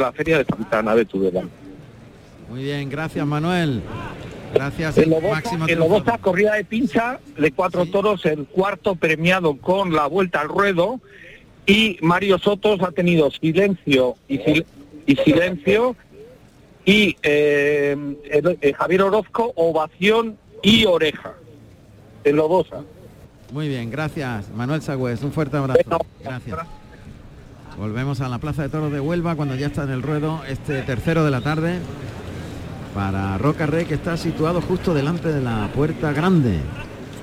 la feria de Santana de Tudela. Muy bien, gracias Manuel. Gracias, En Lobosa, corrida de pincha de cuatro toros, el cuarto premiado con la vuelta al ruedo y Mario Sotos ha tenido silencio y, sil- y silencio y eh, el- eh, Javier Orozco ovación y oreja en Lobosa. Muy bien, gracias Manuel Sagüez, un fuerte abrazo. Gracias. Volvemos a la Plaza de Toros de Huelva cuando ya está en el ruedo este tercero de la tarde para Roca Rey que está situado justo delante de la puerta grande.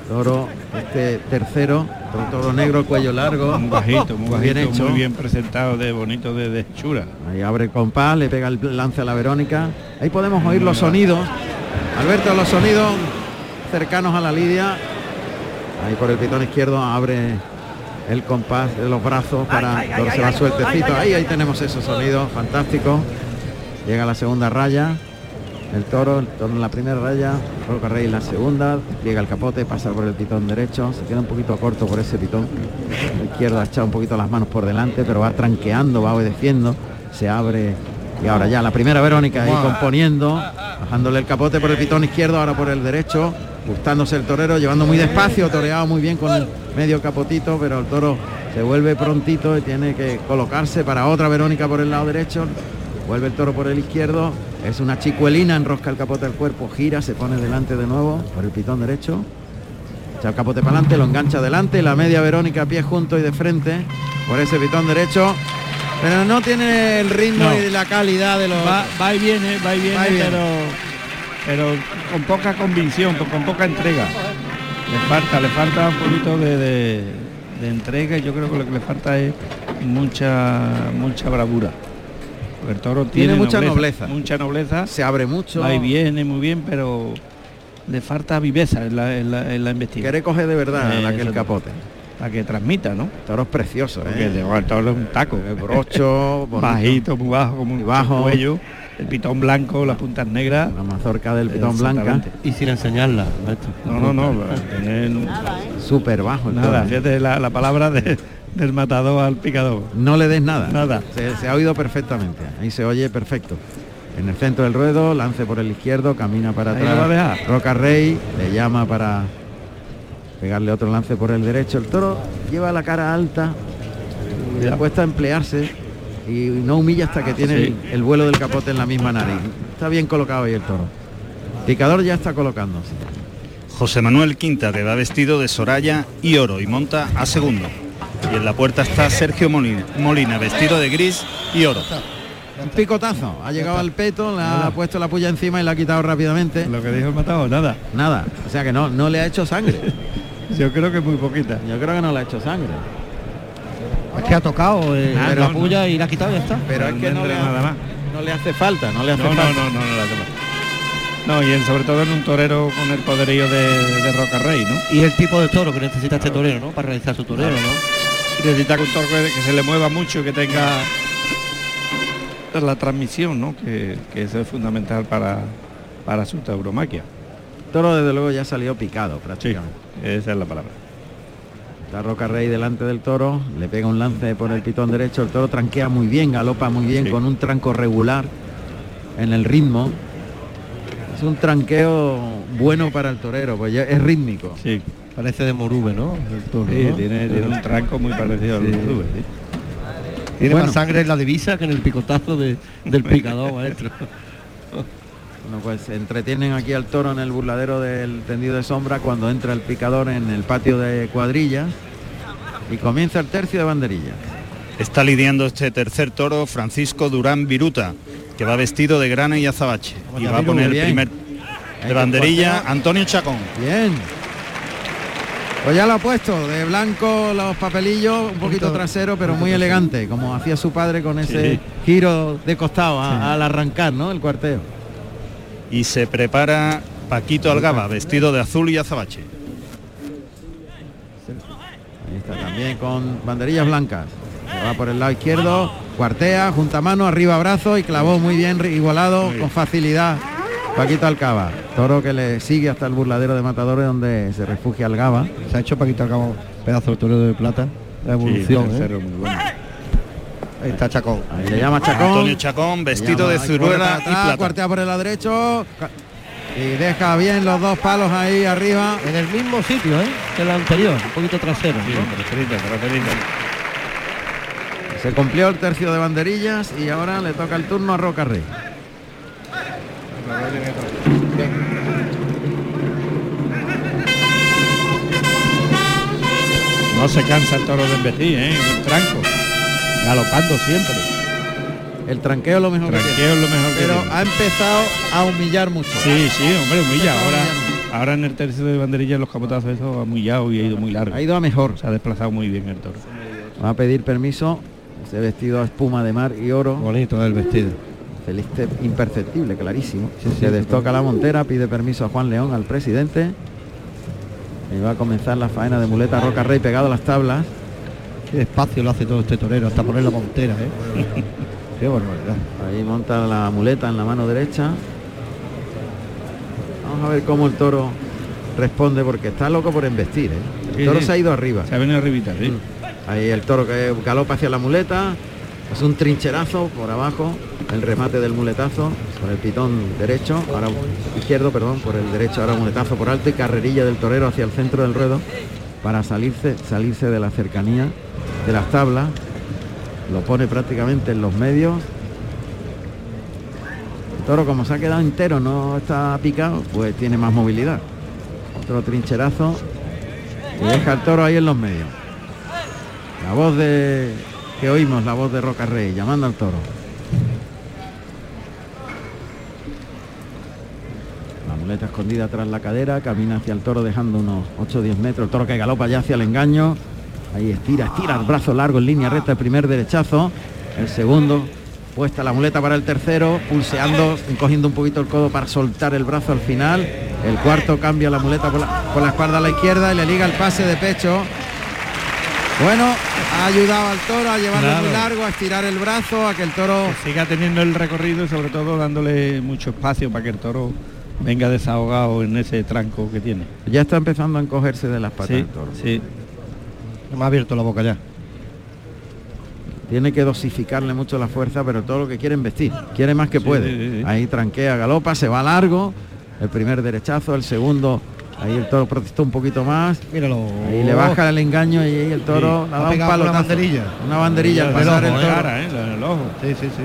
Toro, este tercero, toro, negro, cuello largo, Muy bajito, muy bajito, bien hecho. muy bien presentado, de bonito, de, de hechura. Ahí abre el compás, le pega el lance a la Verónica. Ahí podemos oír los sonidos. Alberto, los sonidos cercanos a la lidia. Ahí por el pitón izquierdo abre el compás de los brazos para ay, Toro ay, se va ay, sueltecito. Ahí, ahí tenemos esos sonidos fantásticos. Llega la segunda raya. El toro, el toro en la primera raya, Roca Rey en la segunda, llega el capote, pasa por el pitón derecho, se queda un poquito corto por ese pitón. Izquierdo ha echado un poquito las manos por delante, pero va tranqueando, va obedeciendo, se abre. Y ahora ya la primera Verónica ahí componiendo, bajándole el capote por el pitón izquierdo, ahora por el derecho, gustándose el torero, llevando muy despacio, toreado muy bien con el medio capotito, pero el toro se vuelve prontito y tiene que colocarse para otra Verónica por el lado derecho. Vuelve el toro por el izquierdo, es una chicuelina, enrosca el capote al cuerpo, gira, se pone delante de nuevo por el pitón derecho. Echa el capote para adelante, lo engancha adelante, la media Verónica pie junto y de frente por ese pitón derecho. Pero no tiene el ritmo No. y la calidad de los. Va, va y viene, va y viene, Va y viene. pero pero con poca convicción, con, poca entrega. Le falta, le falta un poquito de, de- de entrega y yo creo que lo que le falta es mucha mucha bravura. Porque el toro Tiene tiene, mucha nobleza. Mucha nobleza. Se abre mucho. Va y viene muy bien, pero le falta viveza en la, en la, en la investigación. Quiere coger de verdad Eh, aquel capote. Para que transmita, ¿no? Toro es precioso, Porque ¿eh? el toro es un taco. El brocho. Bajito, muy bajo, como un Muy bajo. cuello. El pitón blanco, las puntas negras. La mazorca del pitón blanca. Y sin enseñarla, maestro. No, no, no. tener- Súper bajo el nada, toro. fíjate la, la palabra de- del matador al picador. No le des nada. Nada. Se, se ha oído perfectamente. Ahí se oye perfecto. En el centro del ruedo, lance por el izquierdo, camina para Ahí atrás. lo va a dejar. Roca Rey le llama para pegarle otro lance por el derecho. El toro lleva la cara alta, le cuesta emplearse y no humilla hasta que tiene Sí. el, el vuelo del capote en la misma nariz. Está bien colocado ahí el toro. Picador ya está colocándose. José Manuel Quinta que va vestido de Soraya y oro y monta a segundo. Y en la puerta está Sergio Molina, Molina vestido de gris y oro. Un picotazo. Ha llegado al peto, le ha puesto la puya encima y la ha quitado rápidamente. Lo que dijo el matador, nada. Nada. O sea que no, no le ha hecho sangre. Yo creo que muy poquita. Yo creo que no le ha hecho sangre. Es que ha tocado eh, Ah, la no, puya y la ha quitado y ya está. Pero es que no le, ha- nada más. no le hace falta, no le hace No, no, falta. no, no, no, toma. No, y en- sobre todo en un torero con el poderío de, de Roca Rey, ¿no? Y el tipo de toro que necesita este torero, ¿no? Para realizar su torero, ¿no? Y necesita que un toro que, que se le mueva mucho, que tenga la transmisión, ¿no? Que, que eso es fundamental para, para su tauromaquia. Toro desde luego ya salió picado Sí, prácticamente. esa es la palabra. Está Roca Rey delante del toro, le pega un lance por el pitón derecho, el toro tranquea muy bien, galopa muy bien Sí. con un tranco regular en el ritmo. Es un tranqueo bueno para el torero, pues ya es rítmico. Sí, Parece de Morube, ¿no? El toro, sí, ¿no? tiene, tiene un tranco muy parecido al Sí. Urube, sí. Tiene Bueno. más sangre en la divisa que en el picotazo de- del picador, maestro. Bueno, pues entretienen aquí al toro en el burladero del tendido de sombra cuando entra el picador en el patio de cuadrillas y comienza el tercio de banderilla. Está lidiando este tercer toro Francisco Durán Viruta, que va vestido de grana y azabache. Y va a poner el primer de banderilla. Antonio Chacón. Bien. Pues ya lo ha puesto, de blanco los papelillos, un poquito trasero, pero muy elegante, como hacía su padre con ese Sí. giro de costado a- al arrancar, ¿no? El cuarteo. Y se prepara Paquito Algaba, vestido de azul y azabache. Ahí está también con banderillas blancas. Se va por el lado izquierdo, cuartea, junta mano, arriba brazo y clavó muy bien, igualado, con facilidad. Paquito Alcaba, toro que le sigue hasta el burladero de Matadores donde se refugia Algaba. Se ha hecho Paquito Alcabo pedazo de torero de plata. La Sí, evolución, ¿eh? tercero muy bueno. Ahí está Chacón. Ahí le llama Chacón. Antonio Chacón, vestido de ciruela y plata. Cuartea por el lado derecho. Y deja bien los dos palos ahí arriba. En el mismo sitio, ¿eh? Que el anterior, un poquito trasero. Sí. Se cumplió el tercio de banderillas y ahora le toca el turno a Roca Rey. No se cansa el toro de embestir, ¿eh? En el tranco. Galopando siempre. El tranqueo es lo mejor que Tranqueo tiene. es lo mejor que Pero tiene. ha empezado a humillar mucho. Sí, sí, hombre, humilla. Ahora, ahora en el tercio de banderilla los capotazos eso ha humillado y ha ido muy largo. Ha ido a mejor. Se ha desplazado muy bien el toro. Va a pedir permiso. Ese vestido a espuma de mar y oro. Bonito el vestido. Celeste imperceptible, clarísimo. Sí, sí, Se destoca la montera, pide permiso a Juan León, al presidente. Y va a comenzar la faena de muleta Roca Rey pegado a las tablas. Qué despacio lo hace todo este torero, hasta poner la montera, ¿eh? Qué barbaridad. Ahí monta la muleta en la mano derecha. Vamos a ver cómo el toro responde porque está loco por embestir. ¿eh? El toro sí. se ha ido arriba. Se ha venido arribita, sí. Ahí el toro que galopa hacia la muleta. Es un trincherazo por abajo. El remate del muletazo por el pitón derecho. Ahora izquierdo, perdón, por el derecho. Ahora muletazo por alto y carrerilla del torero hacia el centro del ruedo para salirse, salirse de la cercanía de las tablas. Lo pone prácticamente en los medios. El toro como se ha quedado entero, no está picado, pues tiene más movilidad. Otro trincherazo. Y deja el toro ahí en los medios. La voz de que oímos, la voz de Roca Rey, llamando al toro. La muleta escondida tras la cadera, camina hacia el toro dejando unos 8 o 10 metros. El toro que galopa ya hacia el engaño. Ahí estira, estira el brazo largo en línea recta, el primer derechazo. El segundo, puesta la muleta para el tercero, pulseando, encogiendo un poquito el codo para soltar el brazo al final. El cuarto cambia la muleta por la, por la espalda a la izquierda y le liga el pase de pecho. Bueno, ha ayudado al toro a llevarlo Claro. muy largo, a estirar el brazo, a que el toro Que siga teniendo el recorrido y sobre todo dándole mucho espacio para que el toro venga desahogado en ese tranco que tiene. ya está empezando a encogerse de las patas Sí, el toro. sí. Me ha abierto la boca ya. Tiene que dosificarle mucho la fuerza, pero todo lo que quiere es vestir. Quiere más que Sí, puede. sí, sí. Ahí tranquea, galopa, se va largo. El primer derechazo, el segundo, ahí el toro protestó un poquito más. Míralo. Ahí le baja el engaño y ahí el toro Sí. le dado un palo. una banderilla. Una banderilla al El pasar ojo, el toro. cara, eh, en el ojo. Sí, sí, sí.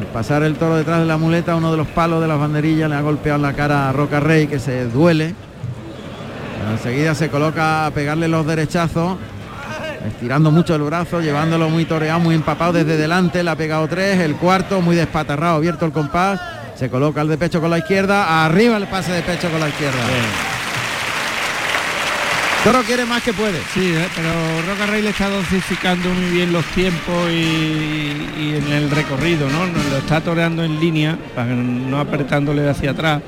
Al pasar el toro detrás de la muleta, uno de los palos de las banderillas le ha golpeado en la cara a Roca Rey, que se duele. Pero enseguida se coloca a pegarle los derechazos, estirando mucho el brazo, llevándolo muy toreado, muy empapado desde delante. Le ha pegado tres, el cuarto muy despatarrado, abierto el compás. Se coloca el de pecho con la izquierda, arriba el pase de pecho con la izquierda. Toro quiere más que puede. Sí, eh, pero Roca Rey le está dosificando muy bien los tiempos y, y en el recorrido, ¿no? Lo está toreando en línea, para no apretándole hacia atrás,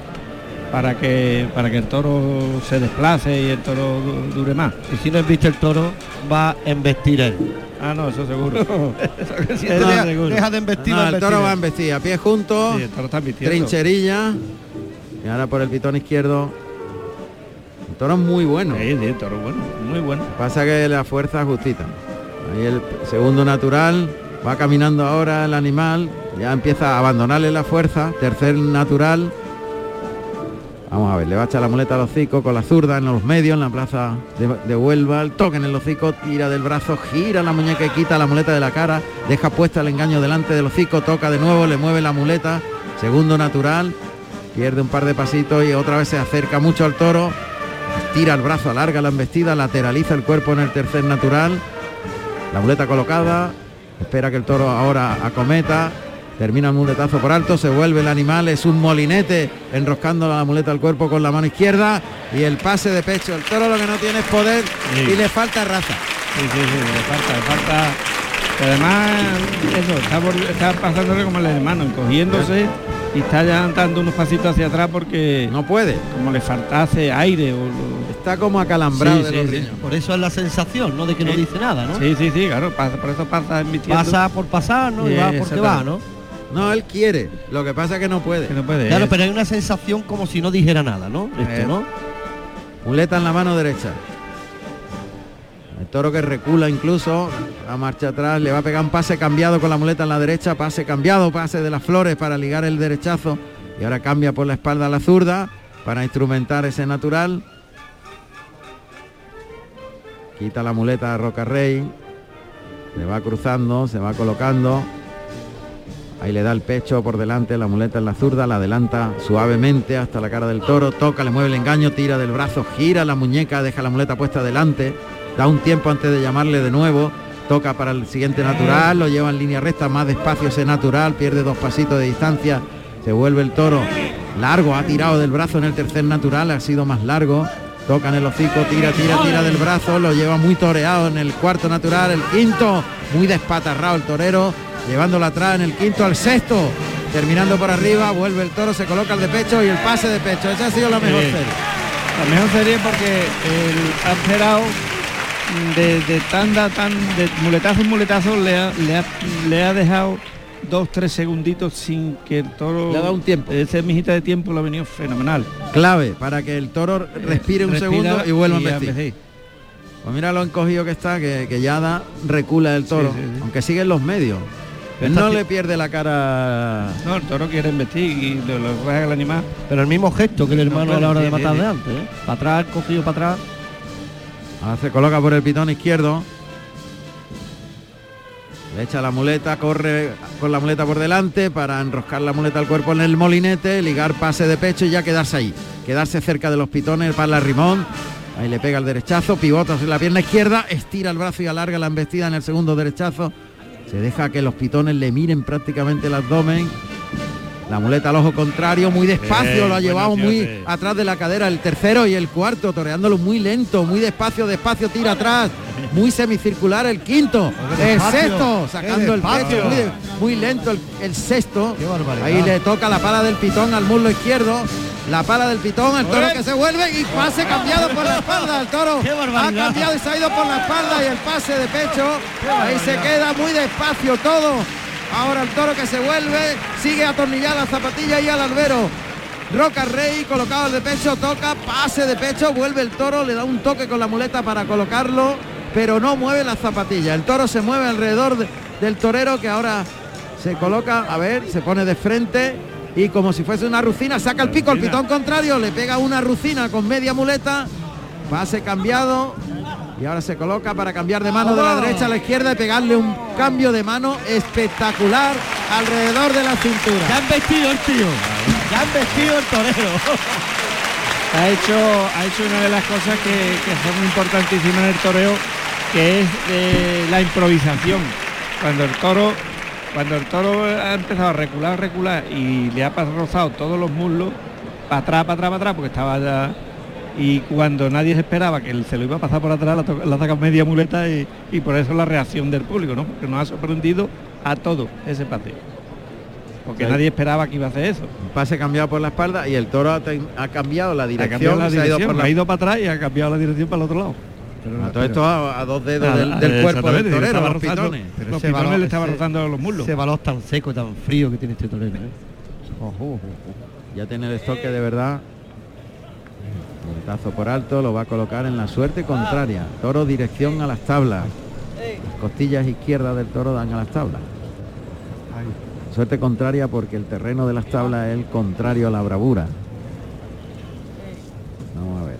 para que para que el toro se desplace y el toro du- dure más. Y si no viste el toro, va a embestir él. Ah, no, eso seguro. Deja, seguro. deja de embestir, No, el toro va a embestir a pie juntos. Sí, el toro está vistiendo. trincherilla y ahora por el pitón izquierdo toro muy bueno. Sí, sí, toro bueno, muy bueno. pasa que la fuerza justita. Ahí el segundo natural va caminando ahora el animal ya empieza a abandonarle la fuerza. Tercer natural. Vamos a ver le va a echar la muleta al hocico con la zurda en los medios en la plaza de, de Huelva. El toque en el hocico tira del brazo gira la muñeca y quita la muleta de la cara. Deja puesta el engaño delante del hocico toca de nuevo le mueve la muleta. Segundo natural pierde un par de pasitos y otra vez se acerca mucho al toro, tira el brazo, alarga la embestida, lateraliza el cuerpo en el tercer natural, la muleta colocada, espera que el toro ahora acometa, termina el muletazo por alto, se vuelve el animal, es un molinete enroscando la muleta al cuerpo con la mano izquierda y el pase de pecho, el toro lo que no tiene es poder Sí. y le falta raza. Sí, sí, sí, le falta, le falta. además, eso, está, por- está pasándole como el hermano, encogiéndose y está ya dando unos pasitos hacia atrás porque No puede, como le faltase aire o lo- está como acalambrado Sí, de sí, los sí. riñones. Por eso es la sensación, ¿no? De que no dice nada, ¿no? Sí, sí, sí, claro, pasa, por eso pasa emitiendo. Pasa por pasar, ¿no? Y va porque va, ¿no? No, él quiere, lo que pasa es que no puede. que no puede. Claro, eh. pero hay una sensación como si no dijera nada, ¿no? Eh. Esto, ¿no? Muleta en la mano derecha. El toro que recula incluso, a marcha atrás, le va a pegar un pase cambiado con la muleta en la derecha, pase cambiado, pase de las flores para ligar el derechazo y ahora cambia por la espalda a la zurda para instrumentar ese natural. Quita la muleta a Roca Rey, le va cruzando, se va colocando. Ahí le da el pecho por delante, la muleta en la zurda, la adelanta suavemente hasta la cara del toro, toca, le mueve el engaño, tira del brazo, gira la muñeca, deja la muleta puesta delante, da un tiempo antes de llamarle de nuevo, toca para el siguiente natural, lo lleva en línea recta, más despacio ese natural, pierde dos pasitos de distancia, se vuelve el toro. Largo, ha tirado del brazo en el tercer natural, ha sido más largo, toca en el hocico, tira, tira, tira del brazo, lo lleva muy toreado en el cuarto natural, el quinto, muy despatarrado el torero, llevándolo atrás en el quinto al sexto, terminando por arriba, vuelve el toro, se coloca el de pecho y el pase de pecho. Esa ha sido la mejor serie. La mejor serie porque el ha esperado de, de tanda, tan, de muletazo en muletazo, le ha, le ha, le ha dejado dos, tres segunditos sin que el toro... Le ha dado un tiempo. Ese mijita de tiempo lo ha venido fenomenal. Clave para que el toro respire un segundo y vuelva a y a embestir. embestir. Pues mira lo encogido que está, que, que ya da, recula el toro, Sí, sí, sí. aunque sigue en los medios. Está no le pierde la cara. No, el toro quiere investir y lo, lo raja el animal. Pero el mismo gesto que el hermano No, a la hora de matar de antes, ¿eh? Para atrás, cogido para atrás. Ahora se coloca por el pitón izquierdo. Le echa la muleta, corre con la muleta por delante para enroscar la muleta al cuerpo en el molinete, ligar pase de pecho y ya quedarse ahí. Quedarse cerca de los pitones para la rimón. Ahí le pega el derechazo, pivota sobre la pierna izquierda, estira el brazo y alarga la embestida en el segundo derechazo. Se deja que los pitones le miren prácticamente el abdomen. La muleta al ojo contrario, muy despacio, lo ha llevado muy atrás de la cadera, el tercero y el cuarto, toreándolo muy lento, muy despacio, despacio, tira atrás, muy semicircular el quinto, el sexto, sacando el pecho, muy, lento el, el sexto. Ahí le toca la pala del pitón al muslo izquierdo, la pala del pitón, el toro que se vuelve y pase cambiado por la espalda, el toro ha cambiado y se ha ido por la espalda y el pase de pecho, ahí se queda muy despacio todo. Ahora el toro que se vuelve, sigue atornillada la zapatilla y al albero. Roca Rey colocado el de pecho, toca, pase de pecho, vuelve el toro, le da un toque con la muleta para colocarlo, pero no mueve la zapatilla. El toro se mueve alrededor de- del torero que ahora se coloca, a ver, se pone de frente y como si fuese una rucina, saca el pico rucina. pitón contrario, le pega una rucina con media muleta, pase cambiado y ahora se coloca para cambiar de mano de la derecha a la izquierda y pegarle un cambio de mano espectacular alrededor de la cintura. Ya han vestido el tío. Ya han vestido el torero. Ha hecho, ha hecho una de las cosas que, que son importantísimas en el toreo, que es eh, la improvisación. Cuando el toro, cuando el toro ha empezado a recular, recular y le ha rozado todos los muslos, para atrás, para atrás, para atrás, porque estaba ya. Y cuando nadie se esperaba que él se lo iba a pasar por atrás, la, saca media muleta y, y por eso la reacción del público, ¿no? Porque nos ha sorprendido a todo ese pase. Porque Sí. nadie esperaba que iba a hacer eso. Un pase cambiado por la espalda y el toro ha, ha cambiado la Ha dirección, cambiado la ha ido dirección, por la- ha ido para atrás y ha cambiado la dirección para el otro lado. A todo esto a, a dos dedos del, del cuerpo del torero, estaba los rozando- pitones. Pero los pitones balón- le ese- rozando los muslos. Ese balón tan seco tan frío que tiene este torero. ¿eh? Ojo, ojo, ojo. Ya tiene el estoque de verdad. Tazo por alto, lo va a colocar en la suerte contraria. Toro dirección a las tablas. Las costillas izquierdas del toro dan a las tablas. Suerte contraria porque el terreno de las tablas es el contrario a la bravura. Vamos a ver.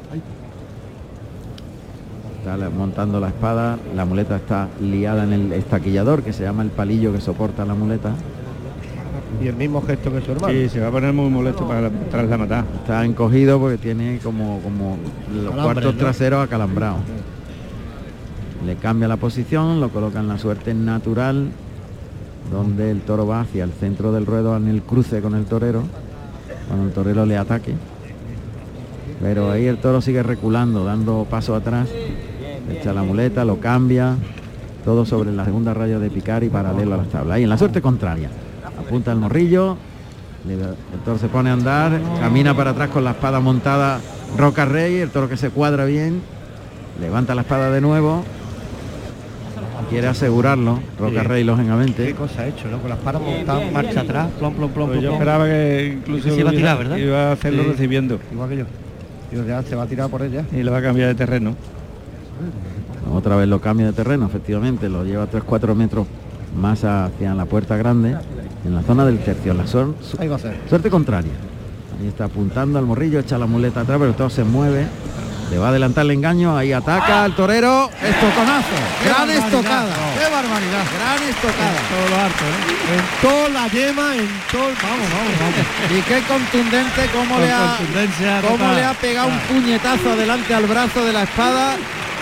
Está montando la espada, la muleta está liada en el estaquillador que se llama el palillo que soporta la muleta. Y el mismo gesto que su hermano. Sí, se va a poner muy molesto para tras la matar. Está encogido porque tiene como, como los Calambres, cuartos ¿no? traseros acalambrados. Le cambia la posición, lo coloca en la suerte natural, donde el toro va hacia el centro del ruedo en el cruce con el torero, cuando el torero le ataque. Pero ahí el toro sigue reculando, dando paso atrás, echa la muleta, lo cambia, todo sobre la segunda raya de picar y paralelo a las tablas. Ahí en la suerte contraria. Apunta el morrillo, el toro se pone a andar, camina para atrás con la espada montada Roca Rey, el toro que se cuadra bien, levanta la espada de nuevo, quiere asegurarlo, Roca Sí. Rey Qué lógicamente. cosa ha hecho, ¿no? Con las paras montadas, marcha atrás, plom, plom, plom, plom, yo esperaba que incluso Se iba a tirar, ¿verdad? iba a hacerlo Sí. recibiendo Igual que yo. Digo, ya se va a tirar por ella. y le va a cambiar de terreno. Otra vez lo cambia de terreno, efectivamente, lo lleva 3-4 metros más hacia la puerta grande, en la zona del tercio, la suerte contraria. Ahí está apuntando al morrillo, echa la muleta atrás, pero todo se mueve. Le va a adelantar el engaño, ahí ataca al torero, estoconazo, gran estocada, ¡Qué barbaridad! gran estocada. Todo lo harto, ¿eh? En toda la yema, en todo... Vamos, vamos, vamos. Y qué contundente cómo Con le ha cómo le ha pegado un puñetazo adelante al brazo de la espada.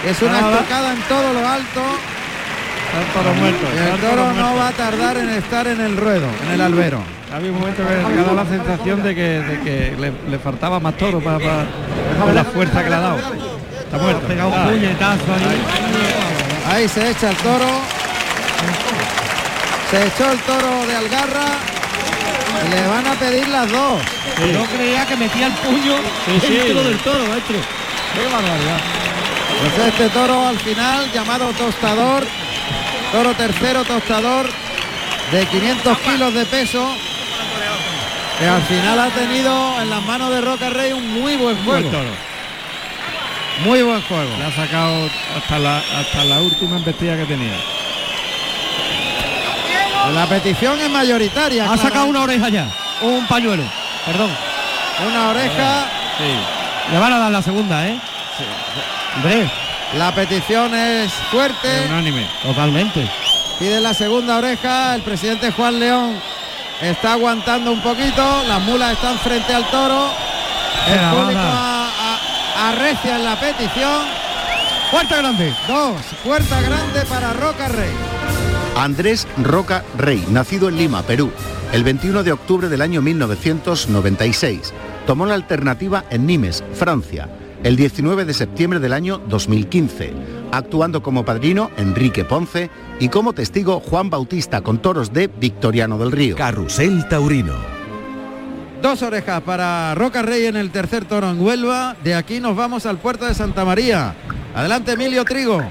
Es una estocada en todo lo alto. Toro muerto. El toro no va a tardar en estar en el ruedo, en el albero. Había un momento que me ha dado la sensación de que, de que le, le faltaba más toro para, la fuerza que le ha dado. Está muerto. Pega un puñetazo ahí. Ahí se echa el toro. Se echó el toro de Algarra. Le van a pedir las dos. Yo creía que metía el puño sí. dentro del toro, maestro. Qué barbaridad. Pues este toro al final, llamado tostador, toro tercero tostador de 500 kilos de peso, que al final ha tenido en las manos de Roca Rey un muy buen juego. Muy buen juego. Le ha sacado hasta la, hasta la última embestida que tenía. La petición es mayoritaria. Ha sacado una oreja ya. Un pañuelo. Perdón. Una oreja. Sí. Le van a dar la segunda, ¿eh? Hombre, La petición es fuerte. Unánime. totalmente. Pide la segunda oreja. El presidente Juan León está aguantando un poquito. Las mulas están frente al toro. El la público arrecia en la petición. Puerta grande. Dos. Puerta grande para Roca Rey. Andrés Roca Rey, nacido en Lima, Perú, el 21 de octubre del año 1996. Tomó la alternativa en Nimes, Francia, el 19 de septiembre del año 2015, actuando como padrino Enrique Ponce y como testigo Juan Bautista con toros de Victoriano del Río. Carrusel Taurino. Dos orejas para Roca Rey en el tercer toro en Huelva. De aquí nos vamos al puerto de Santa María. Adelante Emilio Trigo.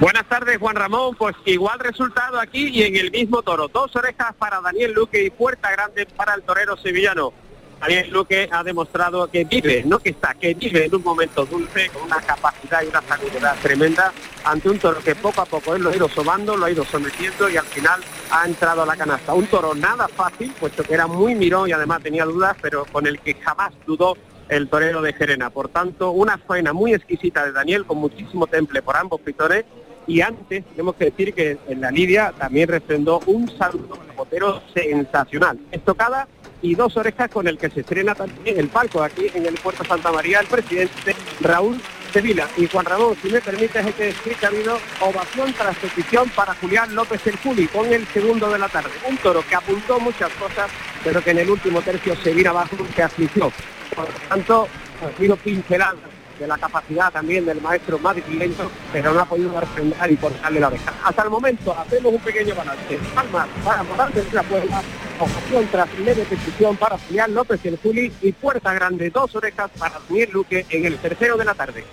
Buenas tardes, Juan Ramón. Pues igual resultado aquí y en el mismo toro. Dos orejas para Daniel Luque y puerta grande para el torero sevillano. Daniel Luque ha demostrado que vive, no que está, que vive en un momento dulce, con una capacidad y una seguridad tremenda ante un toro que poco a poco él lo ha ido sobando, lo ha ido sometiendo y al final ha entrado a la canasta. Un toro nada fácil, puesto que era muy mirón y además tenía dudas, pero con el que jamás dudó el torero de Gerena. Por tanto, una faena muy exquisita de Daniel, con muchísimo temple por ambos pitones. Y antes, tenemos que decir que en la Lidia también refrendó un saludo botero sensacional. Estocada y dos orejas con el que se estrena también el palco aquí en el Puerto Santa María el presidente Raúl Sevilla. Y Juan Ramón, si me permites, hay que que ha habido ovación tras petición para Julián López el Juli con el segundo de la tarde. Un toro que apuntó muchas cosas, pero que en el último tercio se vino abajo se afligió. Por lo tanto, ha sido pincelada de la capacidad también del maestro madrileño, pero no ha podido refrendar y cortarle la oreja. Hasta el momento hacemos un pequeño balance. Palmas para Morales de la Puebla, ovación tras leve petición para Julián López y el Juli y puerta grande, dos orejas para Daniel Luque en el tercero de la tarde.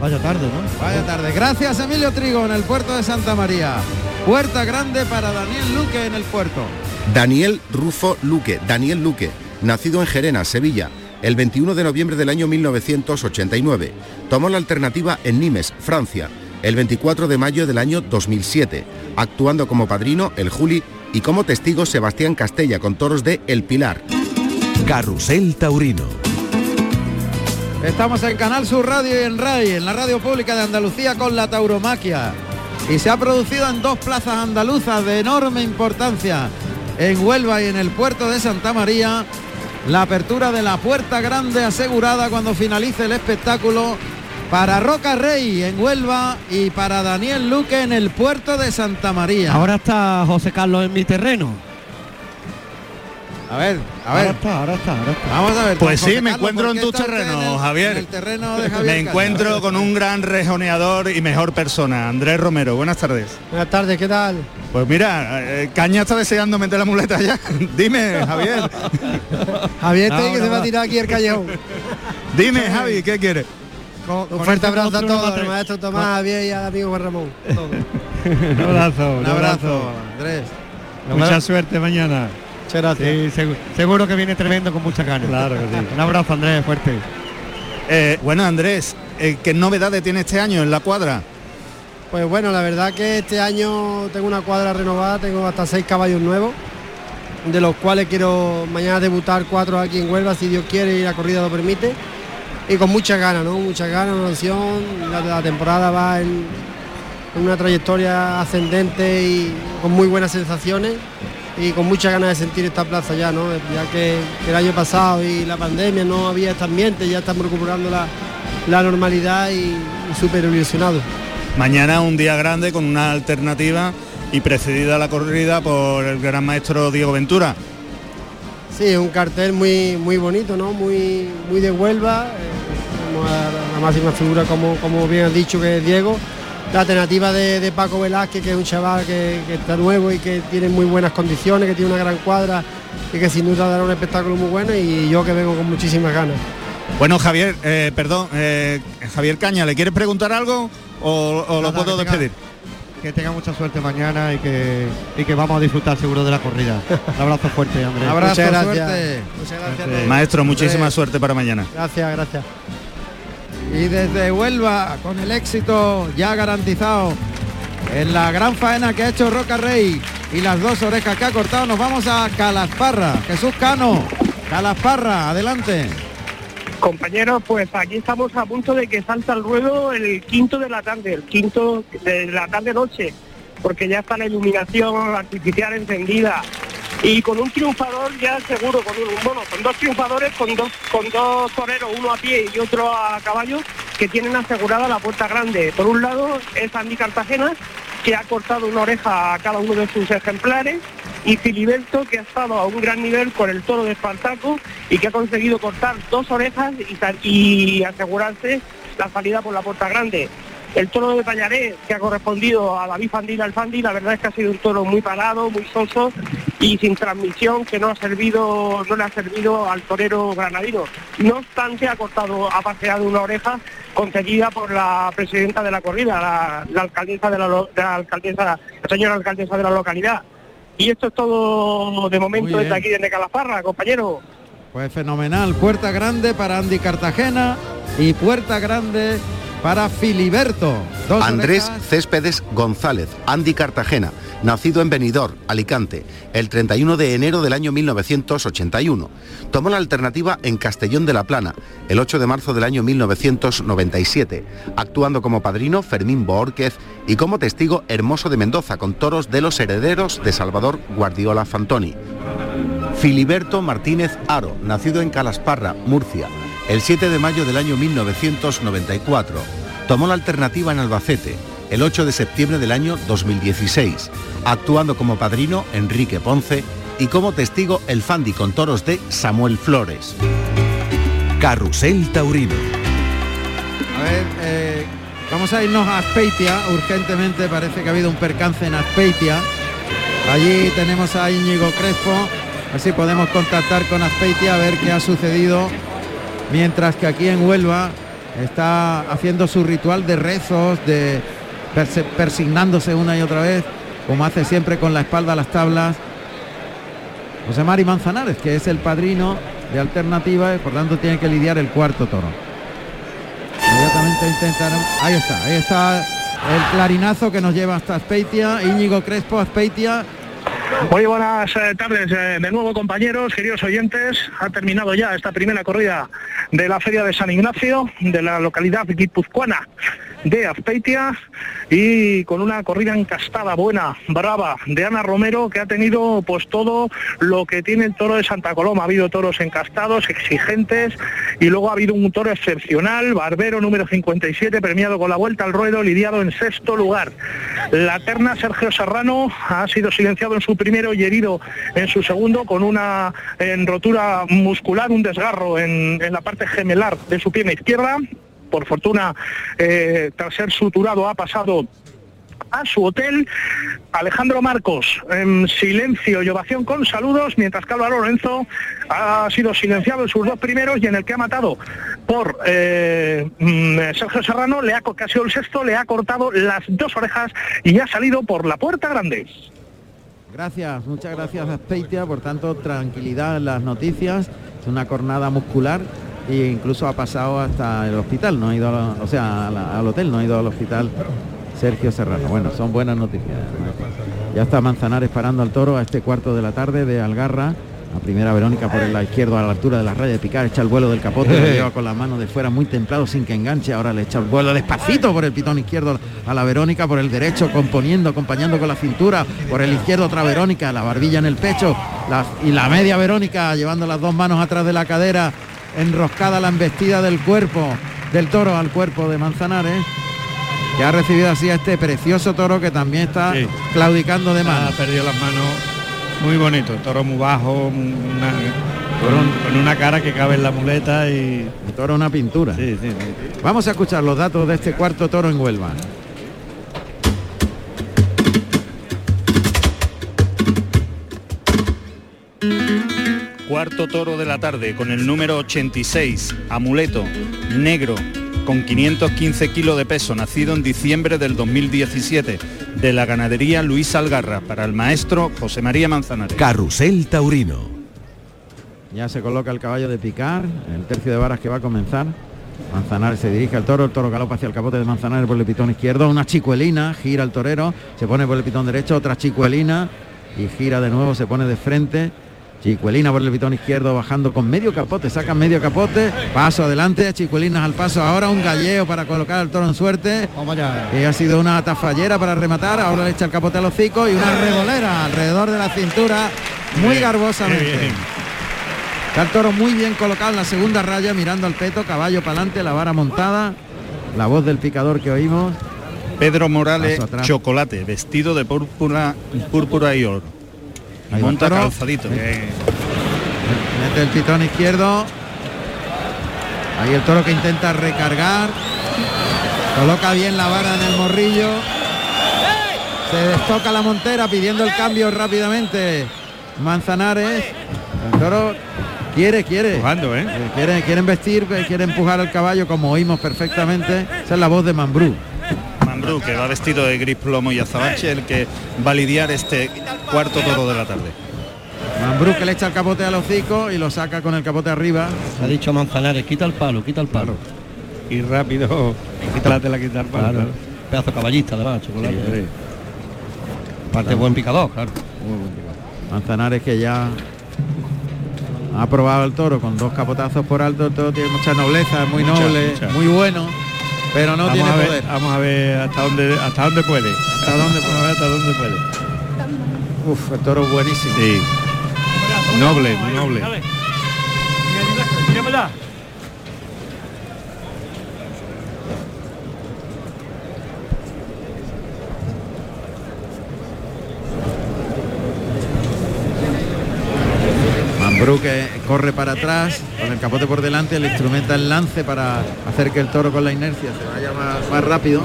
Vaya tarde, ¿no? Vaya tarde. Gracias Emilio Trigo en el puerto de Santa María. Puerta grande para Daniel Luque en el puerto. Daniel Rufo Luque, Daniel Luque, nacido en Gerena, Sevilla, el 21 de noviembre del año 1989. Tomó la alternativa en Nimes, Francia, el 24 de mayo del año 2007, actuando como padrino el Juli y como testigo Sebastián Castella con toros de El Pilar. Carrusel Taurino. Estamos en Canal Sur Radio y en RAI, en la radio pública de Andalucía con la tauromaquia. Y se ha producido en dos plazas andaluzas de enorme importancia, en Huelva y en el puerto de Santa María, la apertura de la puerta grande asegurada cuando finalice el espectáculo para Roca Rey en Huelva y para Daniel Luque en el puerto de Santa María. Ahora está José Carlos en mi terreno. A ver, a Ahora ver. está, ahora está, ahora está. Vamos a ver. Pues sí, me encuentro ¿por en qué tu está usted terreno, en el- Javier. En el terreno de Javier Me encuentro con un gran rejoneador y mejor persona, Andrés Romero. Buenas tardes. Buenas tardes, ¿qué tal? Pues mira, eh, Caña está deseando meter la muleta ya. Dime, Javier. Javier No, que no se va a tirar aquí el callejón. Dime, Javi, ¿qué quieres? Un fuerte abrazo a todos, maestro Tomás, a Javier y al amigo Juan Ramón. Un abrazo, Un abrazo, Andrés. Mucha suerte mañana. Muchas gracias. Sí, segu- seguro que viene tremendo con mucha ganas. Claro que sí. Un abrazo, Andrés, fuerte. Eh, bueno, Andrés, eh, ¿qué novedades tiene este año en la cuadra? Pues bueno, la verdad que este año tengo una cuadra renovada, tengo hasta seis caballos nuevos, de los cuales quiero mañana debutar cuatro aquí en Huelva, si Dios quiere y la corrida lo permite. Y con muchas ganas, ¿no? Muchas ganas, una opción. La, la temporada va en, en una trayectoria ascendente y con muy buenas sensaciones y con muchas ganas de sentir esta plaza ya, ¿no? Ya que, el año pasado y la pandemia no había este ambiente, ya estamos recuperando la, la normalidad y, y súper ilusionado. Mañana un día grande con una alternativa y precedida la corrida por el gran maestro Diego Ventura. Sí, es un cartel muy, muy bonito, ¿no? Muy, muy de Huelva. eh, la máxima figura, como, como bien has dicho, que es Diego. La alternativa de, de Paco Velázquez, que es un chaval que, que está nuevo y que tiene muy buenas condiciones, que tiene una gran cuadra y que sin duda dará un espectáculo muy bueno y yo que vengo con muchísimas ganas. Bueno, Javier, eh, perdón, eh, Javier Caña, ¿le quieres preguntar algo o, o lo puedo que tenga- despedir? Que tenga mucha suerte mañana y que, y que vamos a disfrutar seguro de la corrida. Un abrazo fuerte, Andrés. Un abrazo, Muchas gracias. suerte. Muchas gracias. Maestro, muchísima suerte para mañana. Gracias, gracias. Y desde Huelva, con el éxito ya garantizado en la gran faena que ha hecho Roca Rey y las dos orejas que ha cortado, nos vamos a Calasparra. Jesús Cano, Calasparra, adelante. Compañeros, pues aquí estamos a punto de que salta al ruedo el quinto de la tarde, el quinto de la tarde-noche, porque ya está la iluminación artificial encendida. Y con un triunfador ya seguro, con un, bueno, con dos triunfadores, con dos, con dos toreros, uno a pie y otro a caballo, que tienen asegurada la puerta grande. Por un lado es Andy Cartagena, que ha cortado una oreja a cada uno de sus ejemplares, y Filiberto, que ha estado a un gran nivel con el toro de Espartaco y que ha conseguido cortar dos orejas y, asegurarse la salida por la puerta grande. El toro de Tallaré, que ha correspondido a David Fandil Alfandi, la verdad es que ha sido un toro muy parado, muy soso y sin transmisión que no ha servido, no le ha servido al torero granadino. No obstante, ha cortado, ha paseado una oreja conseguida por la presidenta de la corrida, la, la alcaldesa de la, lo- de la alcaldesa, la señora alcaldesa de la localidad. Y esto es todo de momento desde aquí, desde Calafarra, compañero. Pues fenomenal, puerta grande para Andy Cartagena y puerta grande para Filiberto. Dos Andrés orejas. Céspedes González, Andy Cartagena, nacido en Benidorm, Alicante, el 31 de enero del año 1981. Tomó la alternativa en Castellón de la Plana, el 8 de marzo del año 1997, actuando como padrino Fermín Boórquez y como testigo Hermoso de Mendoza, con toros de los herederos de Salvador Guardiola Fantoni. Filiberto Martínez Aro, nacido en Calasparra, Murcia, el 7 de mayo del año 1994. Tomó la alternativa en Albacete, el 8 de septiembre del año 2016, actuando como padrino Enrique Ponce y como testigo el Fandi con toros de Samuel Flores. Carrusel Taurino. A ver, eh, vamos a irnos a Aspeitia urgentemente. Parece que ha habido un percance en Aspeitia. Allí tenemos a Íñigo Crespo. A ver si podemos contactar con Aspeitia a ver qué ha sucedido. Mientras que aquí en Huelva está haciendo su ritual de rezos, de persignándose una y otra vez, como hace siempre con la espalda a las tablas. José Mari Manzanares, que es el padrino de alternativa y por tanto tiene que lidiar el cuarto toro. Inmediatamente intentarán. Ahí está, ahí está el clarinazo que nos lleva hasta Aspeitia. Íñigo Crespo, Aspeitia. Muy buenas eh, tardes eh, de nuevo compañeros, queridos oyentes. Ha terminado ya esta primera corrida de la Feria de San Ignacio de la localidad guipuzcoana de Azpeitia y con una corrida encastada, buena, brava, de Ana Romero que ha tenido pues todo lo que tiene el toro de Santa Coloma. Ha habido toros encastados, exigentes y luego ha habido un toro excepcional, Barbero número 57, premiado con la vuelta al ruedo, lidiado en sexto lugar. La terna Sergio Serrano ha sido silenciado en su primero y herido en su segundo con una en rotura muscular, un desgarro en, en la parte gemelar de su pierna izquierda. Por fortuna, eh, tras ser suturado, ha pasado a su hotel. Alejandro Marcos, en silencio y ovación con saludos, mientras que Álvaro Lorenzo ha sido silenciado en sus dos primeros y en el que ha matado por eh, mm, Sergio Serrano, le ha, que el sexto, le ha cortado las dos orejas y ha salido por la puerta grande. Gracias, muchas gracias Aspeitia. Por tanto, tranquilidad en las noticias. Es una cornada muscular e incluso ha pasado hasta el hospital. No ha ido, la- o sea, la- al hotel, no ha ido al hospital Sergio Serrano. Bueno, son buenas noticias. Ya está Manzanares parando al toro a este cuarto de la tarde de Algarra. La primera Verónica por el lado izquierdo a la altura de la raya de picar, echa el vuelo del capote, lo lleva con la mano de fuera muy templado sin que enganche, ahora le echa el vuelo despacito por el pitón izquierdo a la Verónica, por el derecho componiendo, acompañando con la cintura, por el izquierdo otra Verónica, la barbilla en el pecho la- y la media Verónica llevando las dos manos atrás de la cadera, enroscada la embestida del cuerpo del toro al cuerpo de Manzanares. Que ha recibido así a este precioso toro que también está Sí. claudicando de Ha mano. perdido las manos muy bonito, toro muy bajo, una- con, con una cara que cabe en la muleta y. El toro una pintura. Sí, sí, sí. Vamos a escuchar los datos de este cuarto toro en Huelva. Cuarto toro de la tarde con el número 86, amuleto, negro, con 515 kilos de peso, nacido en diciembre del 2017, de la ganadería Luis Algarra, para el maestro José María Manzanares. Carrusel Taurino. Ya se coloca el caballo de picar, el tercio de varas que va a comenzar. Manzanares se dirige al toro, el toro galopa hacia el capote de Manzanares por el pitón izquierdo, una chicuelina, gira el torero, se pone por el pitón derecho, otra chicuelina y gira de nuevo, se pone de frente. Chicuelina por el pitón izquierdo bajando con medio capote, saca medio capote, paso adelante, Chicuelinas al paso, ahora un galleo para colocar al toro en suerte. Y ha sido una tafallera para rematar, ahora le echa el capote al hocico y una revolera alrededor de la cintura, muy garbosamente. bien. Está el toro muy bien colocado en la segunda raya, mirando al peto, caballo para adelante, la vara montada, la voz del picador que oímos. Pedro Morales. Chocolate, vestido de púrpura, púrpura y oro. Ahí monta calzadito. Mete el pitón izquierdo. Ahí el toro que intenta recargar. Coloca bien la vara en el morrillo. Se destoca la montera pidiendo el cambio rápidamente. Manzanares. El toro quiere, quiere. Empujando, ¿eh? Eh, Quiere, quiere investir, eh, quiere empujar al caballo como oímos perfectamente. Esa es la voz de Mambrú. Mambrú, que va vestido de gris plomo y azabache, el que va a lidiar este cuarto toro de la tarde. Mambrú que le echa el capote al hocico y lo saca con el capote arriba. Ha dicho Manzanares, quita el palo, quita el palo. Y rápido, quítala, la quitar para. Claro. Pedazo de caballista además, chocolate. Sí, sí. Aparte buen picador, claro. Manzanares que ya ha probado el toro con dos capotazos por alto, el toro tiene mucha nobleza, es muy Mucha, noble, mucha. muy bueno, pero no vamos tiene a ver, poder. Vamos a ver hasta dónde hasta dónde puede. ¿Hasta dónde ver hasta dónde puede. Uf, el toro es buenísimo. Sí. Noble, muy noble. Mambrú que corre para atrás, con el capote por delante, le instrumenta el lance para hacer que el toro con la inercia se vaya más, rápido.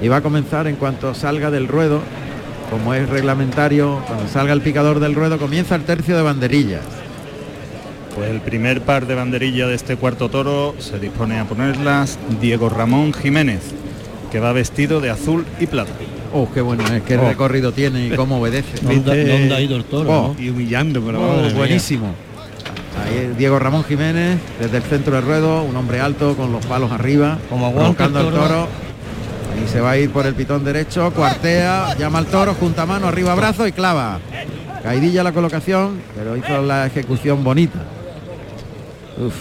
Y va a comenzar en cuanto salga del ruedo, como es reglamentario, cuando salga el picador del ruedo, comienza el tercio de banderillas. Pues el primer par de banderillas de este cuarto toro se dispone a ponerlas Diego Ramón Jiménez, que va vestido de azul y plata. Oh, qué bueno es, qué Oh. recorrido tiene y cómo obedece. ¿Dónde, ha ido el toro? Oh. no? Y humillando la Oh, mía. buenísimo. Ahí Diego Ramón Jiménez, desde el centro del ruedo, un hombre alto con los palos arriba, Como aguanta el toro. Y se va a ir por el pitón derecho, cuartea, llama al toro, junta mano, arriba brazo y clava. Caidilla la colocación, pero hizo la ejecución bonita. Uf,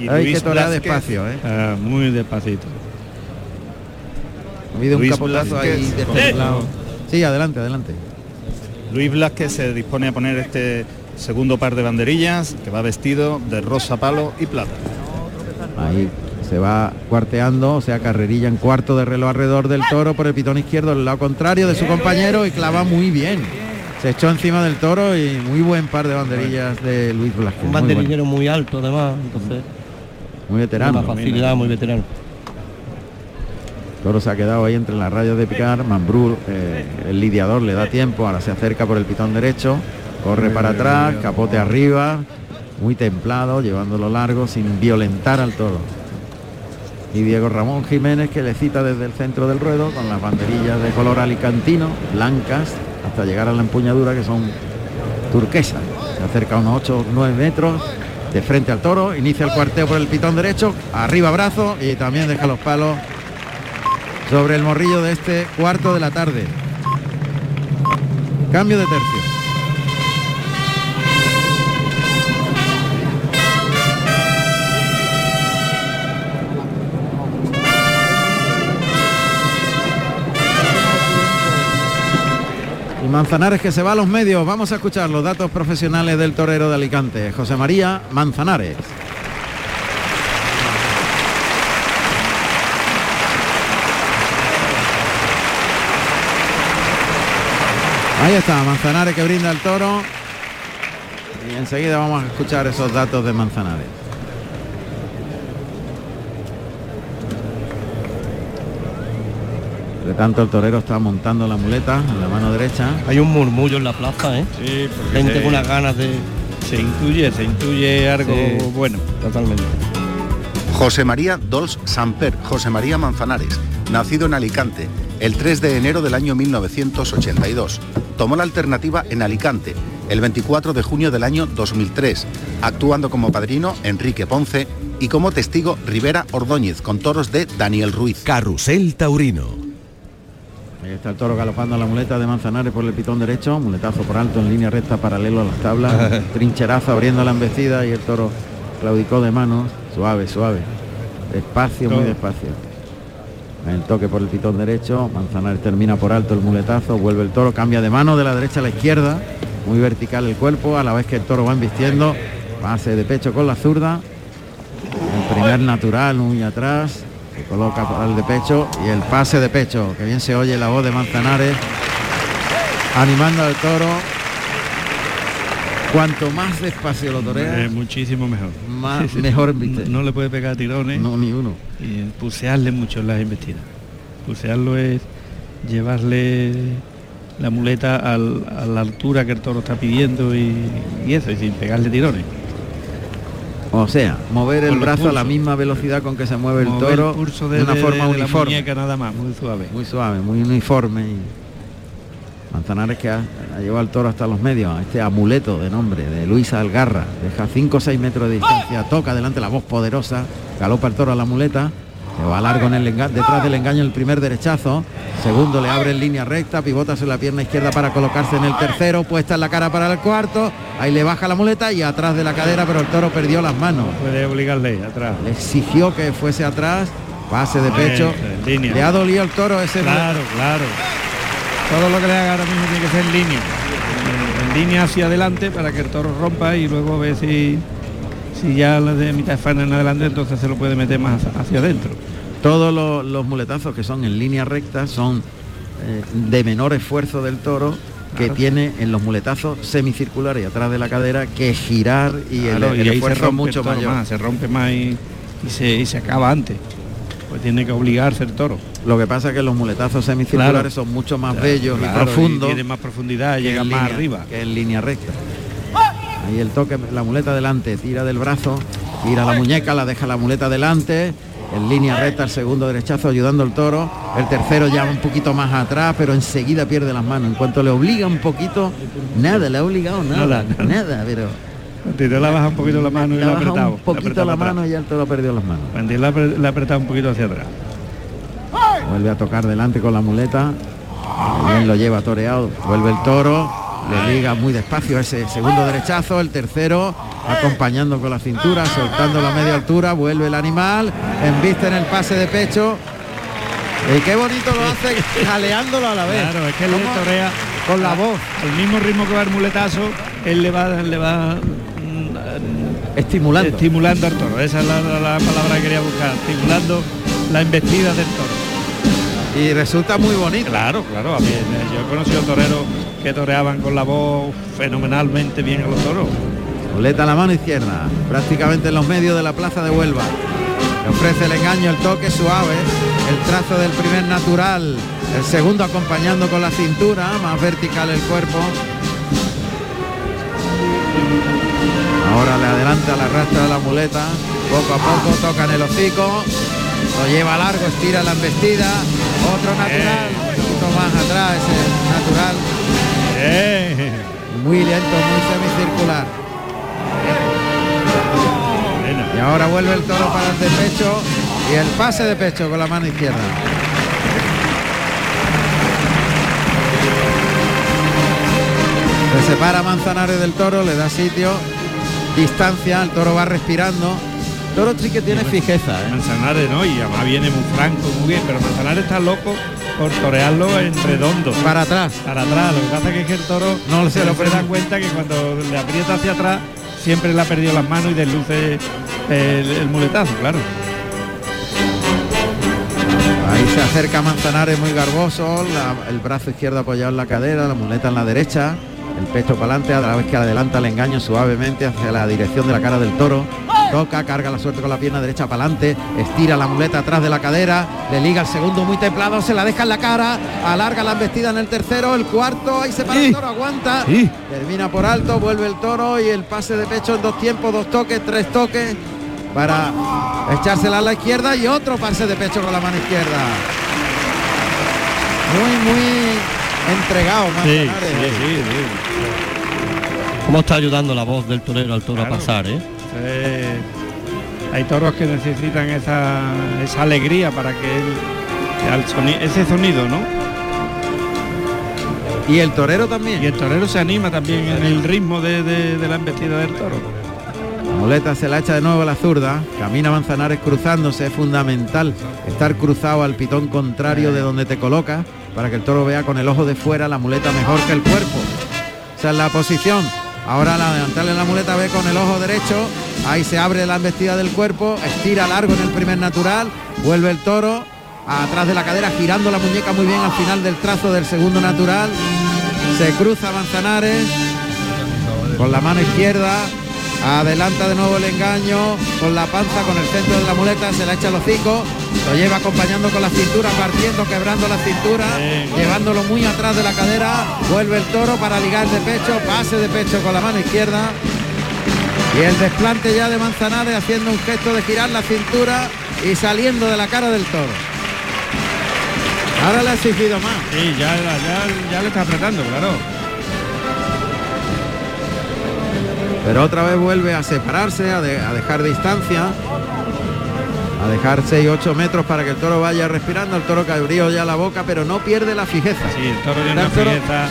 Y hay que torear despacio, ¿eh? Ah, muy despacito. Ha habido un Luis capotazo ahí Blázquez. destemplado. Sí, adelante, adelante. Luis Blasquez se dispone a poner este segundo par de banderillas, que va vestido de rosa palo y plata. Ahí se va cuarteando, o sea, carrerilla en cuarto de reloj alrededor del toro por el pitón izquierdo, el lado contrario de su compañero y clava muy bien. Se echó encima del toro y muy buen par de banderillas de Luis Blasquez. Un Muy, bueno. banderillero muy alto además, entonces Muy veterano. una facilidad muy veterano. Toro se ha quedado ahí entre las rayas de picar. Mambrú, eh, el lidiador, le da tiempo. Ahora se acerca por el pitón derecho. Corre para atrás, capote arriba. Muy templado, llevándolo largo sin violentar al toro. Y Diego Ramón Jiménez que le cita desde el centro del ruedo con las banderillas de color alicantino, blancas, hasta llegar a la empuñadura que son turquesas. Se acerca a unos 8 o 9 metros de frente al toro, inicia el cuarteo por el pitón derecho, arriba brazo y también deja los palos sobre el morrillo de este cuarto de la tarde. Cambio de tercio. Y Manzanares que se va a los medios. Vamos a escuchar los datos profesionales del torero de Alicante, José María Manzanares. Ahí está, Manzanares que brinda el toro. Y enseguida vamos a escuchar esos datos de Manzanares. De tanto el torero está montando la muleta en la mano derecha. Hay un murmullo en la plaza, ¿eh? Sí, Gente se- con unas ganas de... se intuye, se intuye algo Sí. bueno. Totalmente. José María Dols Samper, José María Manzanares, nacido en Alicante el 3 de enero del año 1982. Tomó la alternativa en Alicante el 24 de junio del año 2003, actuando como padrino Enrique Ponce y como testigo Rivera Ordóñez con toros de Daniel Ruiz. Carrusel Taurino. Ahí está el toro galopando la muleta de Manzanares por el pitón derecho, muletazo por alto en línea recta paralelo a las tablas, trincherazo abriendo la embestida y el toro claudicó de manos, suave, suave, despacio, muy despacio. El toque por el pitón derecho, Manzanares termina por alto el muletazo, vuelve el toro, cambia de mano de la derecha a la izquierda, muy vertical el cuerpo, a la vez que el toro va embistiendo, pase de pecho con la zurda, el primer natural, muy atrás, se coloca para el de pecho y el pase de pecho, que bien se oye la voz de Manzanares, animando al toro. Cuanto más despacio lo torea, Eh, muchísimo mejor. más, mejor. No, no le puede pegar tirones No, ni uno. y pusearle mucho en las embestidas. Pusearlo es llevarle la muleta al- a la altura que el toro está pidiendo y, y eso, y sin pegarle tirones. O sea, mover el brazo a la misma velocidad con que se mueve el Mover toro pulso de, una de- forma de la uniforme. muñeca nada más, muy suave. Muy suave, muy uniforme. y Manzanares que ha, ha llevado al toro hasta los medios, este amuleto de nombre de Luisa Algarra, deja 5 o 6 metros de distancia, toca delante la voz poderosa, galopa el toro a la muleta, se va largo en el detrás del engaño el primer derechazo, segundo le abre en línea recta, pivota sobre la pierna izquierda para colocarse en el tercero, puesta en la cara para el cuarto, ahí le baja la muleta y atrás de la cadera, pero el toro perdió las manos. Puede obligarle atrás. Le exigió que fuese atrás, pase de pecho. Le ha dolido el toro ese Claro, claro. Todo lo que le haga ahora mismo tiene que ser en línea. En, línea hacia adelante para que el toro rompa y luego ve si, si ya la de mitad de faena en adelante entonces se lo puede meter más hacia adentro. Todos los, los muletazos que son en línea recta son eh, de menor esfuerzo del toro que Claro. tiene en los muletazos semicirculares y atrás de la cadera que girar y el, Claro, el y ahí se esfuerzo rompe mucho mayor. más, se rompe más y, y se, y se acaba antes. Pues tiene que obligarse el toro. Lo que pasa es que los muletazos semicirculares Claro. son mucho más Claro, bellos claro, y profundos. tiene más profundidad, que llega en más línea- arriba. Que en línea recta. Ahí el toque, la muleta adelante, tira del brazo, tira la muñeca, la deja la muleta adelante, en línea recta el segundo derechazo ayudando al toro, el tercero ya un poquito más atrás, pero enseguida pierde las manos. En cuanto le obliga un poquito, nada, le ha obligado nada, Nada, nada, nada. pero Tiró la baja un poquito la mano y la ha ha bajado apretado. un poquito apretado la mano y ya el toro perdió las manos. Cuando le ha ha apretado un poquito hacia atrás. Vuelve a tocar delante con la muleta. Bien lo lleva toreado. Vuelve el toro. Le liga muy despacio ese segundo derechazo. El tercero acompañando con la cintura, soltando la media altura. Vuelve el animal. Embiste en el pase de pecho. Y qué bonito lo hace jaleándolo a la vez. Claro, es que él torea con la voz. Al mismo ritmo que va el muletazo, él le va, le va Estimulando. estimulando al toro. Esa es la, la- la palabra que quería buscar, estimulando la embestida del toro. Y resulta muy bonito. Claro, claro, a mí, eh, yo he conocido toreros que toreaban con la voz fenomenalmente bien a los toros. Muleta a la mano izquierda, prácticamente en los medios de la plaza de Huelva. Le ofrece el engaño, el toque suave, el trazo del primer natural, el segundo acompañando con la cintura, más vertical el cuerpo. Ahora le adelanta la rastra de la muleta. Poco a poco toca en el hocico. Lo lleva largo, estira la embestida. Otro natural. Un poquito más atrás, el natural. Muy lento, muy semicircular. Y ahora vuelve el toro para el de pecho y el pase de pecho con la mano izquierda. Se separa Manzanares del toro, le da sitio distancia, el toro va respirando. El toro sí que tiene fijeza, ¿eh? Manzanares, ¿no? Y además viene muy franco, muy bien, pero Manzanares está loco por torearlo en redondo. Para atrás. Para atrás. Lo que pasa es que el toro No se lo se da cuenta que cuando le aprieta hacia atrás siempre le ha perdido las manos y desluce el, el muletazo, claro. Ahí se acerca Manzanares muy garboso, la- el brazo izquierdo apoyado en la cadera, la muleta en la derecha, el pecho para adelante, a la vez que adelanta el engaño suavemente hacia la dirección de la cara del toro. Toca, carga la suerte con la pierna derecha para adelante, estira la muleta atrás de la cadera, le liga el segundo muy templado, se la deja en la cara, alarga la embestida en el tercero, el cuarto, ahí se para el toro, aguanta, Sí. termina por alto, vuelve el toro y el pase de pecho en dos tiempos, dos toques, tres toques para echársela a la izquierda y otro pase de pecho con la mano izquierda. Muy, muy entregado, Sí, Manzanares. sí, sí, sí. ¿Cómo está ayudando la voz del torero al toro Claro. a pasar, eh? Eh, hay toros que necesitan esa, esa alegría para que él, al soni- ese sonido, ¿no? Y el torero también. Y el torero se anima también en el ritmo de, de- de la embestida del toro. La muleta se la echa de nuevo a la zurda, camina Manzanares cruzándose, es fundamental estar cruzado al pitón contrario de donde te colocas para que el toro vea con el ojo de fuera la muleta mejor que el cuerpo. Esa es la posición. Ahora al adelantarle la muleta ve con el ojo derecho, ahí se abre la embestida del cuerpo, estira largo en el primer natural, vuelve el toro atrás de la cadera girando la muñeca muy bien al final del trazo del segundo natural. Se cruza Manzanares con la mano izquierda, adelanta de nuevo el engaño, con la panza, con el centro de la muleta, se la echa al hocico, lo lleva acompañando con la cintura, partiendo, quebrando la cintura, Bien. llevándolo muy atrás de la cadera, vuelve el toro para ligar de pecho, pase de pecho con la mano izquierda. Y el desplante ya de Manzanares haciendo un gesto de girar la cintura y saliendo de la cara del toro. Ahora le ha exigido más. Sí, ya, ya, ya le está apretando, claro. Pero otra vez vuelve a separarse, a, de- a dejar distancia, a dejar 6-8 metros para que el toro vaya respirando. El toro que abrió ya la boca, pero no pierde la fijeza. Sí, el toro tiene una fijeza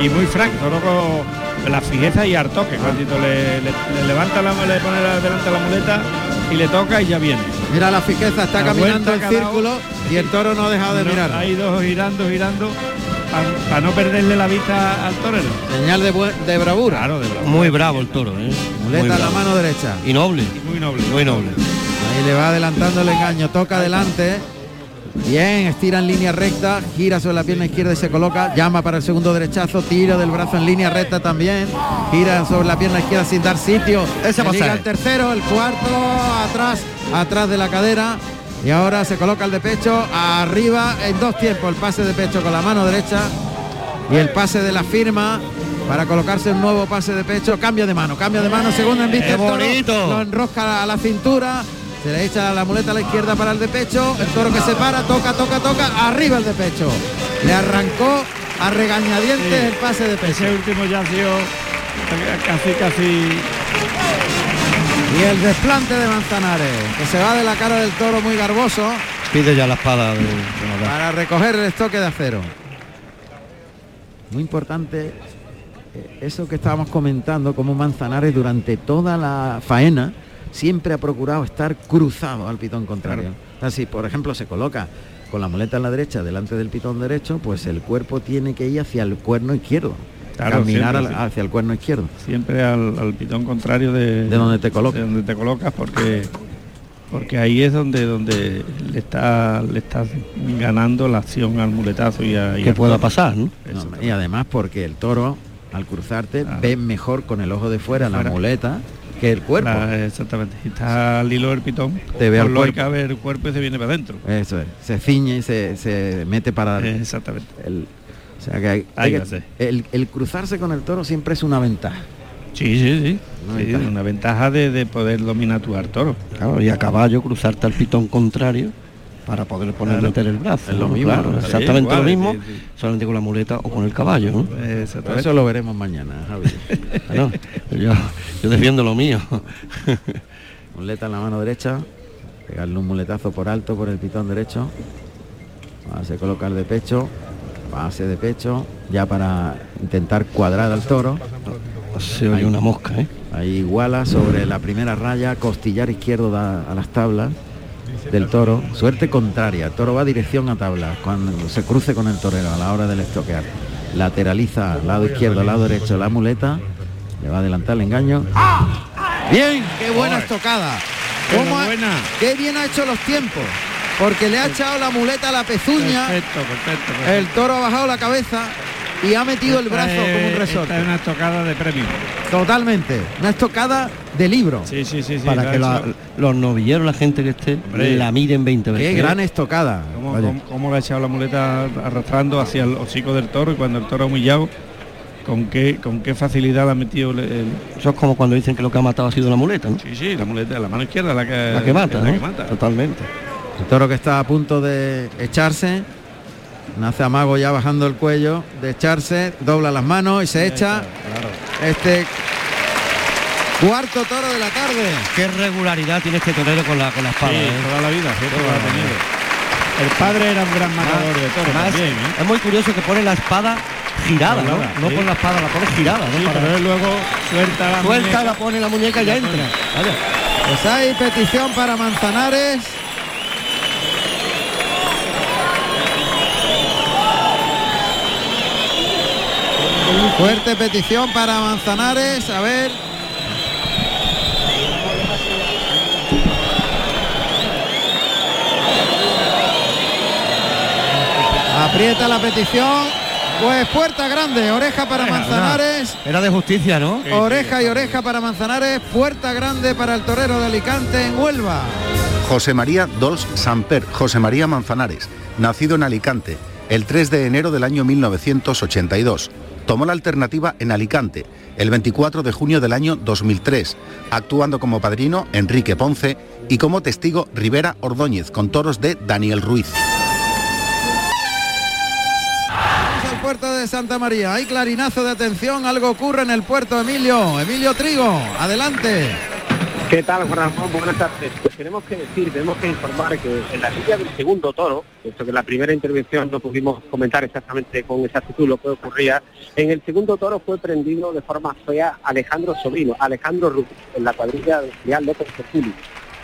y muy franco, toro con la fijeza y al toque. Cuando le, le- le levanta la le pone la- delante la muleta y le toca y ya viene. Mira la fijeza, está La caminando en círculo y el toro no ha dejado de No, mirar. Ha ido girando, girando para no perderle la vista al torero. Señal de, buen- de bravura. Claro, de verdad. Muy bravo el toro, ¿eh? Muleta en la mano derecha. Y noble, Muy noble. muy noble. Ahí le va adelantando el engaño, toca adelante. Bien, estira en línea recta, gira sobre la pierna izquierda y se coloca, llama para el segundo derechazo, tira del brazo en línea recta también, gira sobre la pierna izquierda sin dar sitio. Ese pasaje. el tercero, el cuarto, atrás, atrás de la cadera. Y ahora se coloca el de pecho, arriba en dos tiempos, el pase de pecho con la mano derecha y el pase de la firma para colocarse un nuevo pase de pecho, cambio de mano, cambio de mano, segundo en vista, ¡Qué el toro, bonito! lo enrosca a la cintura, se le echa la muleta a la izquierda para el de pecho, el toro que se para, toca, toca, toca, arriba el de pecho. Le arrancó a regañadientes Sí. el pase de pecho. Ese último ya ha sido casi, casi. Y el desplante de Manzanares, que se va de la cara del toro muy garboso Pide ya la espada de, de la- para recoger el estoque de acero. Muy importante eh, eso que estábamos comentando, como Manzanares durante toda la faena siempre ha procurado estar cruzado al pitón contrario. Así, por ejemplo, se coloca con la muleta en la derecha delante del pitón derecho, pues el cuerpo tiene que ir hacia el cuerno izquierdo. Claro, caminar siempre, al- sí. hacia el cuerno izquierdo. Siempre al, al pitón contrario de, De donde te colocas. de donde te colocas porque porque ahí es donde donde le está le estás ganando la acción al muletazo y a y que pueda pasar, ¿no? No, y además porque el toro, al cruzarte, Claro. ve mejor con el ojo de fuera la muleta que el cuerpo. La- exactamente. Si está al hilo del pitón, Te ve al lógica ve el cuerpo y se viene para adentro. Eso es, se ciñe y se, se mete para exactamente. el... O sea que, hay- que- el, el cruzarse con el toro siempre es una ventaja. Sí, sí, sí. Una Sí, ventaja. una ventaja de, de poder dominar tu al toro. Claro, y a caballo cruzarte al pitón contrario para poder poner Claro. meter el brazo. Es lo ¿no? mismo, Claro, ¿no? exactamente Igual, lo mismo, sí, sí. solamente con la muleta o con el caballo, ¿no? Pero Exactamente. eso lo veremos mañana, Javi. Claro, yo, yo defiendo lo mío. Muleta en la mano derecha, pegarle un muletazo por alto por el pitón derecho. Se coloca el de pecho. Pase de pecho, ya para intentar cuadrar al toro. Se oye una mosca, ¿eh? Ahí iguala sobre la primera raya, costillar izquierdo da a las tablas del toro. Suerte contraria, el toro va dirección a tablas cuando se cruce con el torero a la hora del estoquear. Lateraliza lado izquierdo, lado derecho la muleta. Le va a adelantar el engaño. Bien, qué buena estocada. ¿Cómo ha- buena. Qué bien ha hecho los tiempos. Porque le ha echado la muleta a la pezuña. Perfecto, perfecto. perfecto. El toro ha bajado la cabeza y ha metido el brazo es- como un Esta resorte. es una tocada de premio. Totalmente. Una estocada de libro. Sí, sí, sí, sí. Para la que la- los novilleros, la gente que esté, Hombre. la miren 20 Qué veces. gran estocada. ¿Cómo, cómo- cómo le ha echado la muleta arrastrando hacia el hocico del toro y cuando el toro ha humillado, con qué, con qué facilidad la ha metido el, el- Eso es como cuando dicen que lo que ha matado ha sido la muleta, ¿no? Sí, sí, la muleta, la mano izquierda la que, La que mata, la ¿no? que mata. Totalmente. El toro que está a punto de echarse. Nace Amago ya bajando el cuello, de echarse, dobla las manos y se echa este cuarto toro de la tarde. Qué regularidad tiene este torero con la, con la espada. Sí, ¿eh? toda la vida, sí, toda la ha tenido. El padre era un gran matador de toros Además, también, ¿eh? Es muy curioso que pone la espada girada, ¿no? No sí. pone la espada, la pone girada, ¿no? Sí, Para- pero él luego suelta la Suelta, muñeca. la pone la muñeca y ya entra. Pues hay petición para Manzanares. Fuerte petición para Manzanares. A ver. Aprieta la petición. Pues puerta grande, oreja para Manzanares. Era de justicia, ¿no? Oreja y oreja para Manzanares, puerta grande para el torero de Alicante en Huelva. José María Dols Samper, José María Manzanares, nacido en Alicante el 3 de enero del año 1982. Tomó la alternativa en Alicante el 24 de junio del año 2003, actuando como padrino Enrique Ponce y como testigo Rivera Ordóñez con toros de Daniel Ruiz. Puerto de Santa María. Hay clarinazo de atención, algo ocurre en el puerto Emilio. Emilio Trigo, adelante. ¿Qué tal, Juan Ramón? Buenas tardes. Pues tenemos que decir, tenemos que informar que en la línea del segundo toro, puesto que en la primera intervención no pudimos comentar exactamente con exactitud lo que ocurría, en el segundo toro fue prendido de forma fea Alejandro Sobrino, Alejandro Ruz, en la cuadrilla de Real López.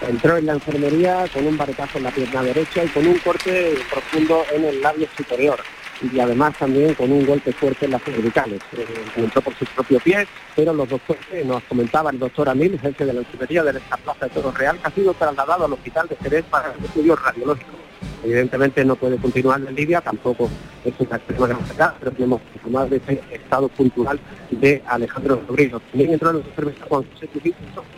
Entró en la enfermería con un baretazo en la pierna derecha y con un corte profundo en el labio superior y además también con un golpe fuerte en las cervicales. Eh, entró por su propio pie, pero los doctores, eh, nos comentaba el doctor Amil, jefe de la enfermería de esta plaza de Toro Real, que ha sido trasladado al hospital de Jerez para el estudio radiológico. Evidentemente no puede continuar en Libia, tampoco es una extrema gravedad, pero tenemos que informar de ese estado cultural de Alejandro Sobrino. También entró en la enfermería con sus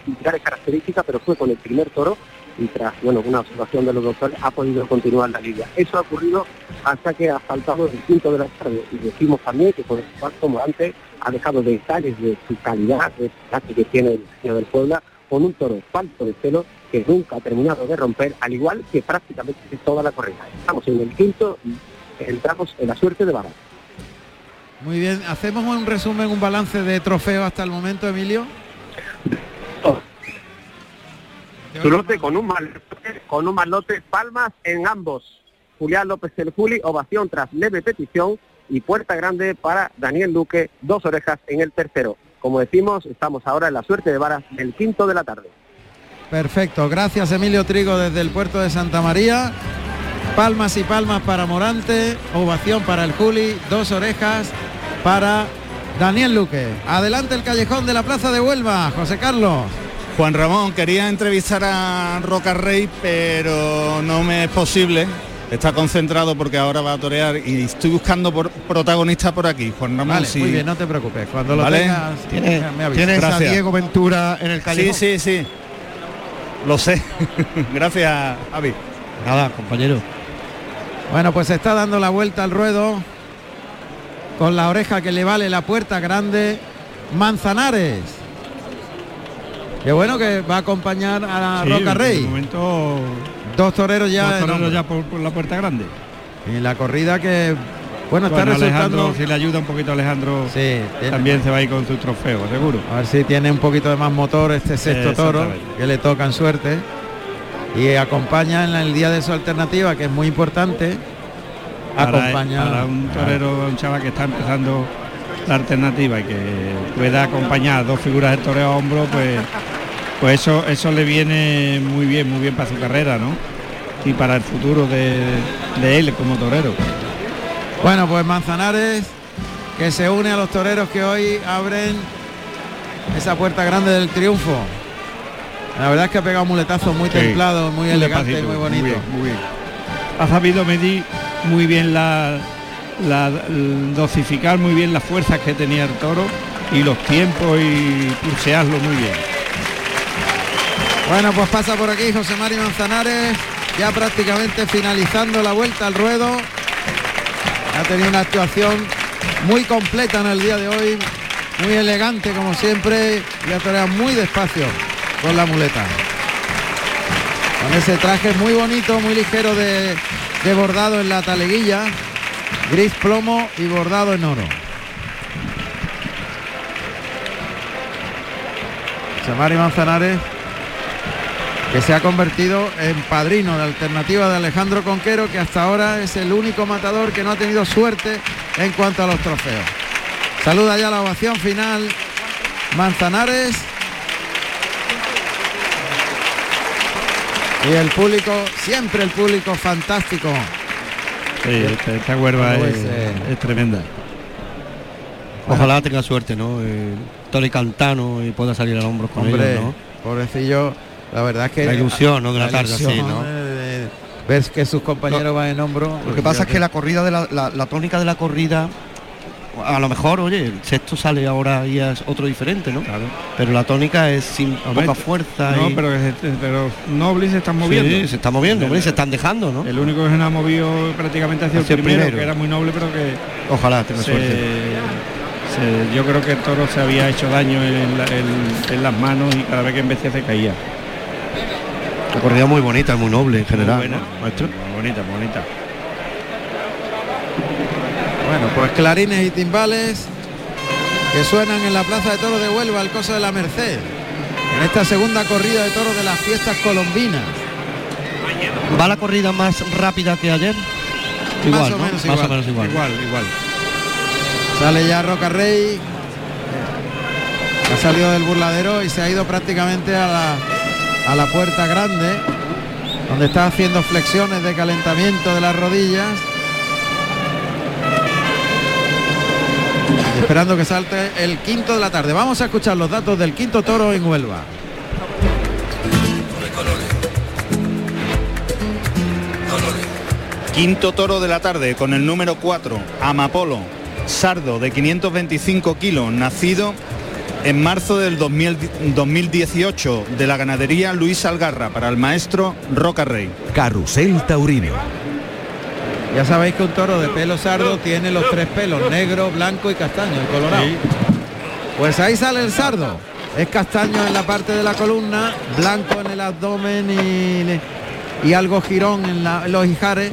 similares características, pero fue con el primer toro y tras bueno una observación de los doctores ha podido continuar la lidia. Eso ha ocurrido hasta que ha faltado el quinto de la tarde y decimos también que por el cuarto Morante ha dejado detalles de su calidad, de la que tiene el señor del Puebla, con un toro falto de pelo que nunca ha terminado de romper, al igual que prácticamente toda la corrida. Estamos en el quinto y entramos en la suerte de Barra. Muy bien, hacemos un resumen, un balance de trofeo hasta el momento, Emilio. Su lote con un malote, con un malote, palmas en ambos. Julián López del Juli, ovación tras leve petición y puerta grande para Daniel Luque, dos orejas en el tercero. Como decimos, estamos ahora en la suerte de varas del quinto de la tarde. Perfecto, gracias Emilio Trigo desde el puerto de Santa María. Palmas y palmas para Morante, ovación para el Juli, dos orejas para Daniel Luque. Adelante el callejón de la Plaza de Huelva, José Carlos. Juan Ramón, quería entrevistar a Roca Rey, pero no me es posible. Está concentrado porque ahora va a torear y estoy buscando por protagonista por aquí. Juan Ramón, Vale, sí. muy bien, no te preocupes. Cuando lo Vale. tengas, Tiene- me avisas. Tienes a. Diego Ventura en el Sí, callejón. sí, sí. Lo sé. Gracias, Avi. Nada, compañero. Bueno, pues se está dando la vuelta al ruedo con la oreja que le vale la puerta grande. Manzanares. Qué bueno que va a acompañar a la Sí, Roca Rey. momento Dos toreros ya, dos toreros ya por, por la puerta grande. Y la corrida que bueno está Bueno, resultando. Alejandro, si le ayuda un poquito a Alejandro, Sí, tiene- también se va a ir con su trofeo, seguro. A ver si tiene un poquito de más motor este sexto toro que le toca en suerte. Y acompaña en el día de su alternativa, que es muy importante, acompaña. para un torero, un chaval que está empezando la alternativa y que pueda acompañar dos figuras de toreo a hombro, pues pues eso eso le viene muy bien, muy bien para su carrera, ¿no? Y para el futuro de, de él como torero. Bueno, pues Manzanares que se une a los toreros que hoy abren esa puerta grande del triunfo. La verdad es que ha pegado muletazos muy Sí, templados, muy muy elegante despacito, muy muy bonito. bien, muy bien. Ha sabido medir muy bien la, dosificar muy bien las fuerzas que tenía el toro y los tiempos y pulsearlo muy bien. Bueno, pues pasa por aquí José Mari Manzanares, ya prácticamente finalizando la vuelta al ruedo. Ha tenido una actuación muy completa en el día de hoy, muy elegante como siempre, y ha toreado muy despacio con la muleta. Con ese traje muy bonito, muy ligero de, bordado en la taleguilla, gris plomo y bordado en oro. José Mari Manzanares que se ha convertido en padrino de alternativa de Alejandro Conquero, que hasta ahora es el único matador que no ha tenido suerte en cuanto a los trofeos. Saluda ya la ovación final Manzanares. Y el público, siempre el público fantástico. Sí, esta, esta huerva Como es, ese- es tremenda. Ojalá tenga suerte, ¿no? El Tony Cantano y pueda salir al hombro con Hombre, ellos, ¿no? pobrecillo, la verdad es que... La ilusión, ¿no? De una la tarde así, ¿no? eh, ver que sus compañeros van en hombro. Lo que pasa es que la corrida de la, la- la tónica de la corrida, a lo mejor, oye, el sexto sale ahora y es otro diferente, ¿no? Pero la tónica es sin poca fuerza. No, y- pero, se- pero Noblis se están moviendo. Sí, se está moviendo, hombre, se están dejando, ¿no? El único que se ha movido prácticamente hacia el Hacia el primero, primero. que era muy noble, pero que Ojalá tenga se- suerte. se- yo creo que el toro se había hecho daño en, la- en- en las manos y cada vez que embestía se caía. La corrida muy bonita, muy noble en general. Muy buena, ¿no, maestro? muy bonita, muy bonita. Bueno, pues clarines y timbales que suenan en la Plaza de Toros de Huelva, el Coso de la Merced. En esta segunda corrida de toros de las fiestas colombinas. ¿Va la corrida más rápida que ayer? Más Igual, o ¿no? menos Más igual. o menos igual. Igual, igual. Sale ya Roca Rey. Ha salido del burladero y se ha ido prácticamente a la, a la puerta grande, donde está haciendo flexiones de calentamiento de las rodillas. Y esperando que salte el quinto de la tarde. Vamos a escuchar los datos del quinto toro en Huelva. Quinto toro de la tarde con el número 4, Amapolo, sardo de 525 kilos, nacido en marzo del 2000 2018 de la ganadería Luis Algarra para el maestro Roca Rey. Carrusel Taurino. Ya sabéis que un toro de pelo sardo tiene los tres pelos, negro, blanco y castaño, el colorado. Pues ahí sale el sardo. Es castaño en la parte de la columna, blanco en el abdomen y, y algo girón en, la- en los ijares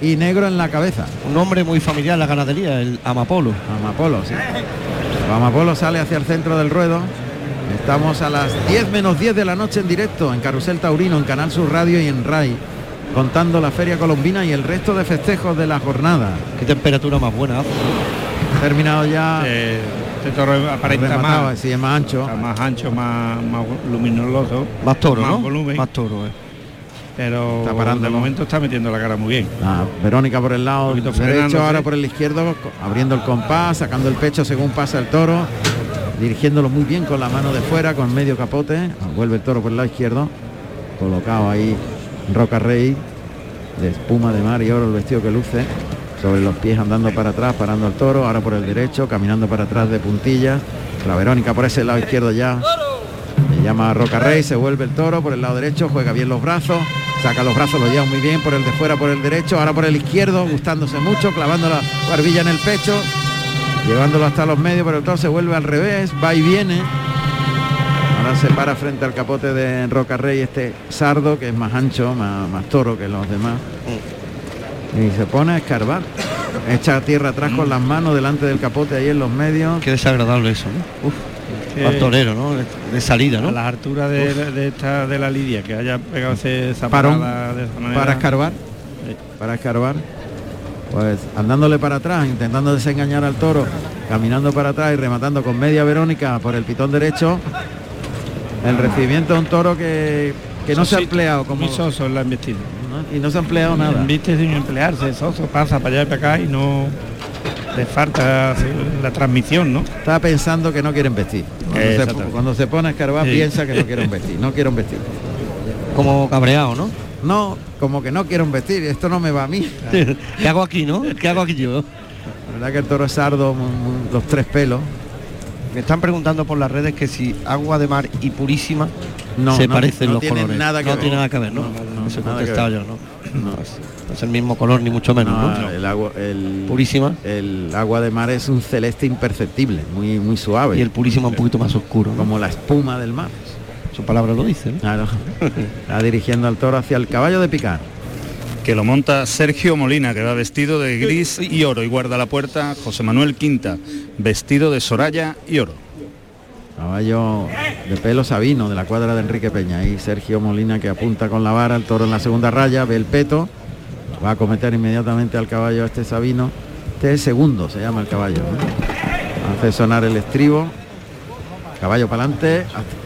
y negro en la cabeza. Un nombre muy familiar en la ganadería, el Amapolo. Amapolo, sí. Amapolo sale hacia el centro del ruedo. Estamos a las 10 menos 10 de la noche en directo en Carrusel Taurino, en Canal Sur Radio y en RAI, contando la Feria Colombina y el resto de festejos de la jornada. Qué temperatura más buena. Terminado ya. Eh, este toro aparenta más, sí, es más ancho. está más ancho, más, más luminoso, Más toro, más ¿no? volumen. Más toro, eh. Pero Está parando, de momento está metiendo la cara muy bien. Ah, Verónica por el lado derecho, ahora por el izquierdo, abriendo el compás, sacando el pecho según pasa el toro, dirigiéndolo muy bien con la mano de fuera, con medio capote, vuelve el toro por el lado izquierdo, colocado ahí Roca Rey, de espuma de mar y oro el vestido que luce, sobre los pies andando para atrás, parando al toro, ahora por el derecho, caminando para atrás de puntillas, la Verónica por ese lado izquierdo ya, le llama a Roca Rey, se vuelve el toro por el lado derecho, juega bien los brazos, saca los brazos, los lleva muy bien por el de fuera, por el derecho, ahora por el izquierdo, gustándose mucho, clavando la barbilla en el pecho, llevándolo hasta los medios, pero el toro se vuelve al revés, va y viene. Ahora se para frente al capote de Roca Rey este sardo, que es más ancho, más, más toro que los demás. Y se pone a escarbar. Echa tierra atrás con las manos delante del capote ahí en los medios. Qué desagradable eso, ¿no? Uf, al torero, ¿no? De, salida, A ¿no? las alturas de, de esta de la lidia, que haya pegado ese, esa Parón parada de esa manera. para escarbar. Sí. Para escarbar. Pues andándole para atrás, intentando desengañar al toro, caminando para atrás y rematando con media Verónica por el pitón derecho. El recibimiento de un toro que, que no se ha empleado como Muy soso en la embestida. ¿no? y no se ha empleado nada. Viste sin emplearse, soso pasa para allá y para acá y no le falta la transmisión, ¿no? Está pensando que no quieren vestir. Cuando, se, cuando se pone a escarbar Sí. piensa que no quieren vestir, no quieren vestir. Como cabreado, ¿no? No, como que no quieren vestir, esto no me va a mí. ¿Qué hago aquí, no? ¿Qué hago aquí yo? La verdad que el toro es sardo, los tres pelos. Me están preguntando por las redes que si agua de mar y purísima No, se no, parecen no los colores. nada que no ver. tiene nada que ver, ¿no? No, no, Eso nada ver. yo, ¿no? No es, no es el mismo color ni mucho menos, ¿no? No, el agua, el, Purísima. el agua de mar es un celeste imperceptible, muy, muy suave. Y el purísima un poquito más oscuro. ¿no? como la espuma del mar. Su palabra lo dice, ¿no? Claro. Está dirigiendo al toro hacia el caballo de picar. que lo monta Sergio Molina, que va vestido de gris y oro y guarda la puerta José Manuel Quinta, vestido de Soraya y oro. Caballo de pelo sabino de la cuadra de Enrique Peña. Y Sergio Molina que apunta con la vara, el toro en la segunda raya, ve el peto, va a cometer inmediatamente al caballo este sabino. Este es segundo, se llama el caballo. ¿no? Hace sonar el estribo. Caballo para adelante,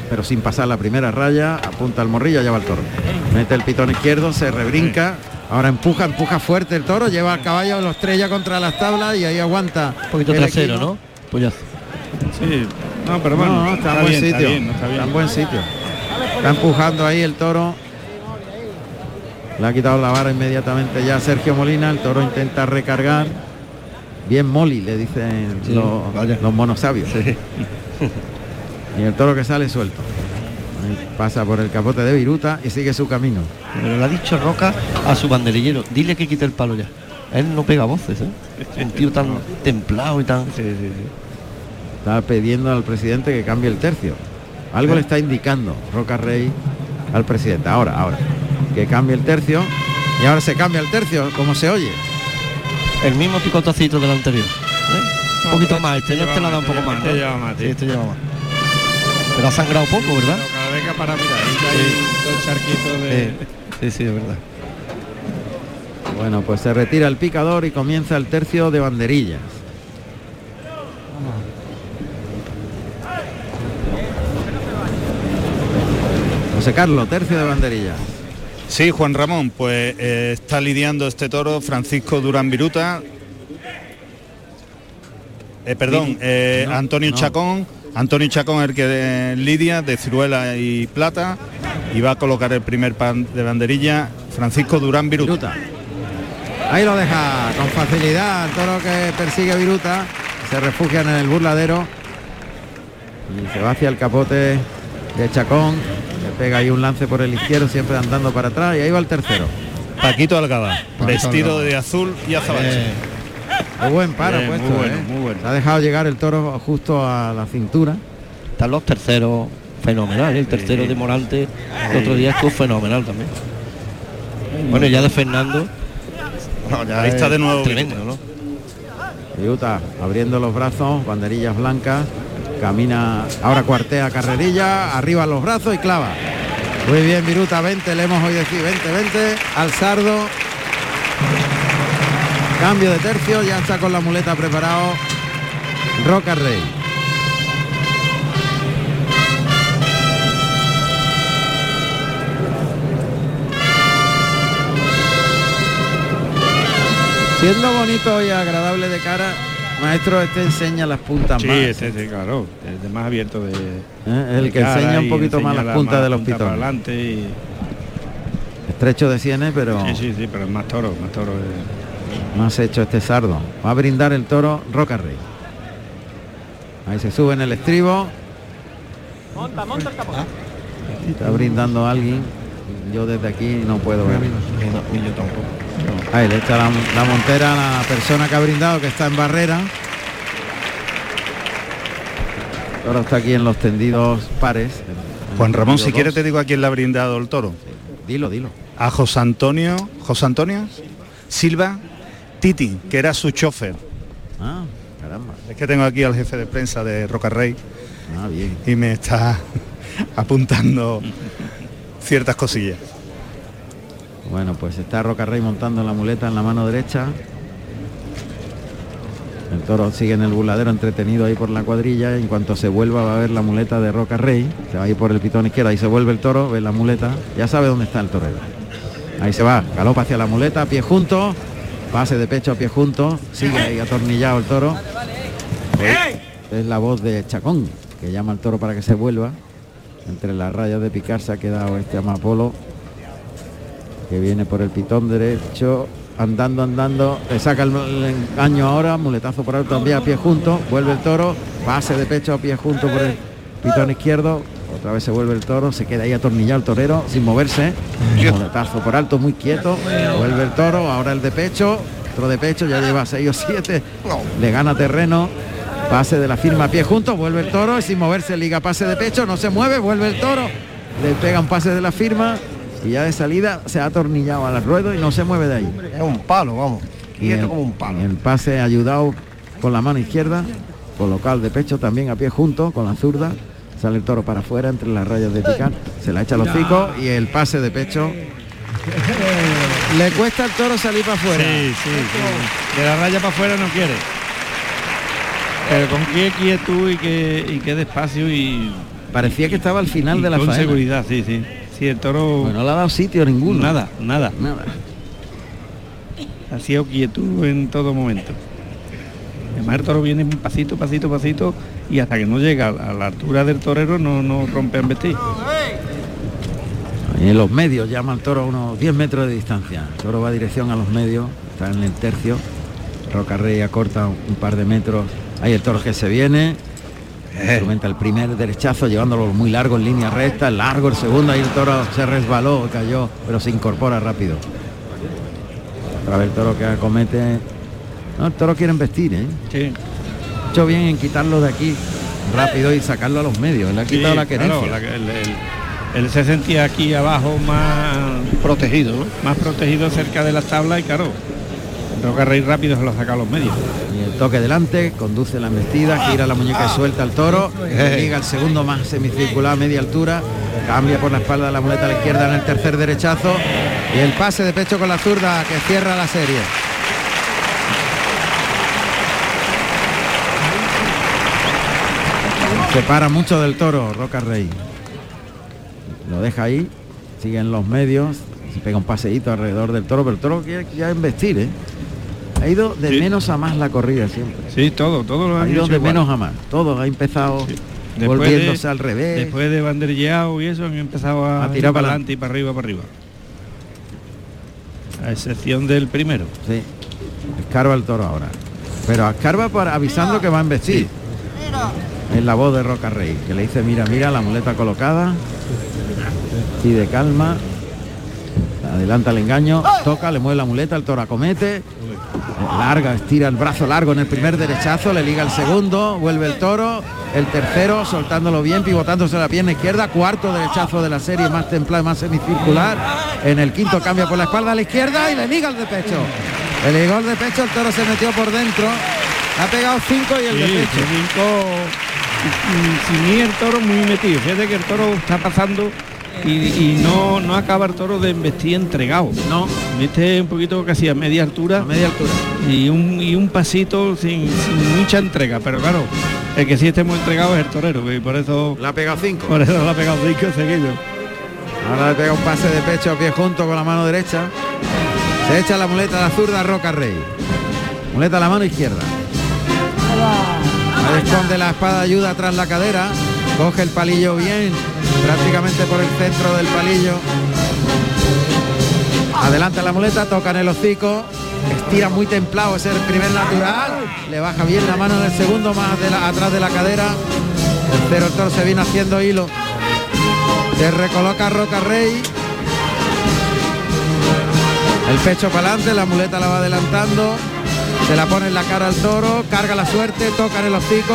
pero sin pasar la primera raya, apunta al morrillo, lleva el toro. Mete el pitón izquierdo, se rebrinca. Ahora empuja, empuja fuerte el toro, lleva al caballo, lo estrella contra las tablas y ahí aguanta. Un poquito trasero, equino. ¿no? Pues ya. Sí, no, pero bueno, No, no, está, en buen bien, sitio. Está bien, no está en buen sitio. Está empujando ahí el toro. Le ha quitado la vara inmediatamente ya a Sergio Molina. El toro intenta recargar. Bien Moli, le dicen Sí, los, los monos sabios. Y el toro que sale suelto. Ahí pasa por el capote de Viruta y sigue su camino. Pero le ha dicho Roca a su banderillero, dile que quite el palo ya. Él no pega voces, ¿eh? Un tío tan templado y tan. Está pidiendo al presidente que cambie el tercio. Algo le está indicando Roca Rey al presidente. Ahora, ahora. Que cambie el tercio. Y ahora se cambia el tercio, como se oye. El mismo picotacito del anterior. ¿eh? Un poquito más, este no te la da un poco más. Este lleva más, Sí, sí. este lleva más. Pero ha sangrado poco, ¿verdad? Pero cada vez que para mirar, ahí ya hay dos charquitos de... Sí, sí, es verdad. Bueno, pues se retira el picador y comienza el tercio de banderillas. José Carlos, tercio de banderillas. Sí, Juan Ramón, pues eh, está lidiando este toro Francisco Durán Viruta. Eh, perdón, eh, No, Antonio no. Chacón. Antonio Chacón el que lidia de ciruela y plata y va a colocar el primer pan de banderilla Francisco Durán Viruta. Viruta. Ahí lo deja con facilidad. El toro que persigue Viruta. Se refugian en el burladero. Y se va hacia el capote de Chacón. Pega ahí un lance por el izquierdo, siempre andando para atrás. Y ahí va el tercero. Paquito Algaba, vestido Algaba. de azul y azabache. Eh, Muy buen paro muy puesto, bueno, ¿eh? muy bueno. Se ha dejado llegar el toro justo a la cintura. están los terceros fenomenal. ¿eh? El tercero de Morante el otro día estuvo fenomenal también. Bueno, ya de Fernando. no, ya Ahí está es de nuevo Tremendo, ¿no? Viruta abriendo los brazos, banderillas blancas. Camina, ahora cuartea carrerilla, arriba los brazos y clava. Muy bien, Viruta, 20, le hemos oído decir 20, 20, al sardo. Cambio de tercio, ya está con la muleta preparado. Roca Rey. Siendo bonito y agradable de cara, maestro, este enseña las puntas Sí, más. ese, sí, claro, el de más abierto de... ¿eh? El de que cara enseña un poquito más las la puntas más de los punta para pitones. adelante y... Estrecho de sienes, pero Sí, sí, sí, pero es más toro, más toro. eh. más hecho este sardo. Va a brindar el toro Roca Rey. Ahí se sube en el estribo. Está brindando alguien. Yo desde aquí no puedo ver. No- yo tampoco. Ahí le echa la, la montera a la persona que ha brindado, que está en barrera. Ahora está aquí en los tendidos pares. Juan Ramón, si quieres te digo a quién le ha brindado el toro. Dilo, dilo. A José Antonio, José Antonio Silva Titi, que era su chofer. Ah, caramba. Es que tengo aquí al jefe de prensa de Roca Rey Ah, bien. y me está apuntando ciertas cosillas. Bueno, pues está Roca Rey montando la muleta en la mano derecha. toro sigue en el burladero entretenido ahí por la cuadrilla. En cuanto se vuelva va a ver la muleta de Roca Rey. Se va a ir por el pitón izquierdo. Ahí se vuelve el toro, ve la muleta. Ya sabe dónde está el torero. Ahí se va, galopa hacia la muleta, pie junto. Pase de pecho a pie junto. Sigue ahí atornillado el toro. Es la voz de Chacón, que llama al toro para que se vuelva. Entre las rayas de picar se ha quedado este Amapolo, que viene por el pitón derecho, andando, andando, le saca el, engaño ahora, muletazo por alto también a pie junto, vuelve el toro, pase de pecho a pie junto por el pitón izquierdo, otra vez se vuelve el toro, se queda ahí atornillado el torero sin moverse, muletazo por alto, muy quieto, vuelve el toro, ahora el de pecho, otro de pecho, ya lleva 6 o 7, le gana terreno, pase de la firma a pie junto, vuelve el toro sin moverse liga pase de pecho, no se mueve, vuelve el toro, le pega un pase de la firma y ya de salida se ha atornillado al ruedo y no se mueve de ahí. Es un palo, vamos. Y el, como un palo. el pase ayudado con la mano izquierda, colocar de pecho también a pie junto con la zurda, sale el toro para afuera entre las rayas de picar, se la echa los hocico y el pase de pecho. Le cuesta al toro salir para afuera. Sí, sí, sí. De la raya para afuera no quiere. Pero con qué quietud y qué, y qué despacio y, Parecía que estaba al final y de la con faena. seguridad, sí, sí. Sí, el toro Bueno, no le ha dado sitio ninguno. nada, nada. Nada. Ha sido quietud en todo momento. Además el toro viene pasito, pasito, pasito y hasta que no llega a la- a altura del torero no, no rompe en vestir. En los medios llama al toro a unos 10 metros de distancia. El toro va dirección a los medios, está en el tercio. Roca Rey acorta un par de metros. Ahí el toro que se viene. Instrumenta el primer derechazo llevándolo muy largo en línea recta, largo el segundo, ahí el toro se resbaló, cayó, pero se incorpora rápido. Otra vez el toro que acomete. No, el toro quiere vestir, ¿eh? Sí. Hecho bien en quitarlo de aquí rápido y sacarlo a los medios. Le ha quitado Sí, la querencia. claro, la- el- el- él se sentía aquí abajo más Protegido, ¿no? más protegido cerca de las tablas y claro, Roca Rey rápido se lo saca a los medios. Y el toque delante, conduce la embestida, gira la muñeca y suelta al toro, liga el segundo más semicircular a media altura, cambia por la espalda de la muleta a la izquierda en el tercer derechazo y el pase de pecho con la zurda que cierra la serie. Se para mucho del toro, Roca Rey. Lo deja ahí, sigue en los medios, se pega un paseíto alrededor del toro, pero el toro quiere ya investir, ¿eh? Ha ido de Sí. menos a más la corrida siempre. Sí, todo, todo lo Ha ido de igual. menos a más. Todo ha empezado Después volviéndose de- al revés. Después de banderilleado y eso han empezado a, A tirar ir para adelante y para arriba, para arriba. A excepción del primero. Sí. Escarba el toro ahora. Pero escarba para avisando que va a embestir. Es la voz de Roca Rey, que le dice, mira, mira, la muleta colocada. Pide calma. Adelanta el engaño, toca, le mueve la muleta, el toro acomete. Larga, estira el brazo largo en el primer derechazo, le liga el segundo, vuelve el toro, el tercero, soltándolo bien, pivotándose la pierna izquierda, cuarto derechazo de la serie, más templado, más semicircular. En el quinto cambia por la espalda a la izquierda y le liga el de pecho. El de pecho, el toro se metió por dentro. Ha pegado cinco y el de Sí, pecho. ese brinco, mm, sin ir el toro muy metido. Fíjate que el toro está pasando y, y no, no acaba el toro de embestir entregado. No, Viste un poquito casi a media altura. a media altura. y un, y un pasito sin, sin mucha entrega, pero claro, el que sí esté muy entregado es el torero, y por eso, Le ha pegado cinco. por eso le ha pegado cinco seguidos. Ahora le pega un pase de pecho a pie junto con la mano derecha. Se echa la muleta a la zurda Roca Rey. Muleta a la mano izquierda. Esconde la espada de ayuda tras la cadera. Coge el palillo bien, prácticamente por el centro del palillo. Adelanta la muleta, toca en el hocico. Estira muy templado, es el primer natural. Le baja bien la mano en el segundo, más de atrás de la cadera. Tercero el toro se viene haciendo hilo. Se recoloca Roca Rey. El pecho para adelante, la muleta la va adelantando. Se la pone en la cara al toro, carga la suerte, toca en el hocico.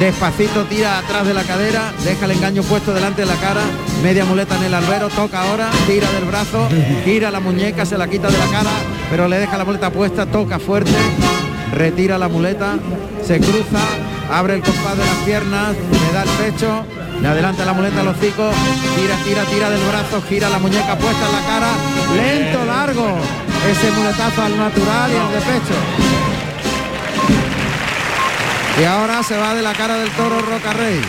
Despacito tira atrás de la cadera, deja el engaño puesto delante de la cara, media muleta en el albero, toca ahora, tira del brazo, gira la muñeca, se la quita de la cara, pero le deja la muleta puesta, toca fuerte, retira la muleta, se cruza, abre el compás de las piernas, le da el pecho, le adelanta la muleta al hocico, tira, tira, tira del brazo, gira la muñeca puesta en la cara, lento, largo, ese muletazo al natural y el de pecho. Y ahora se va de la cara del toro Roca Rey.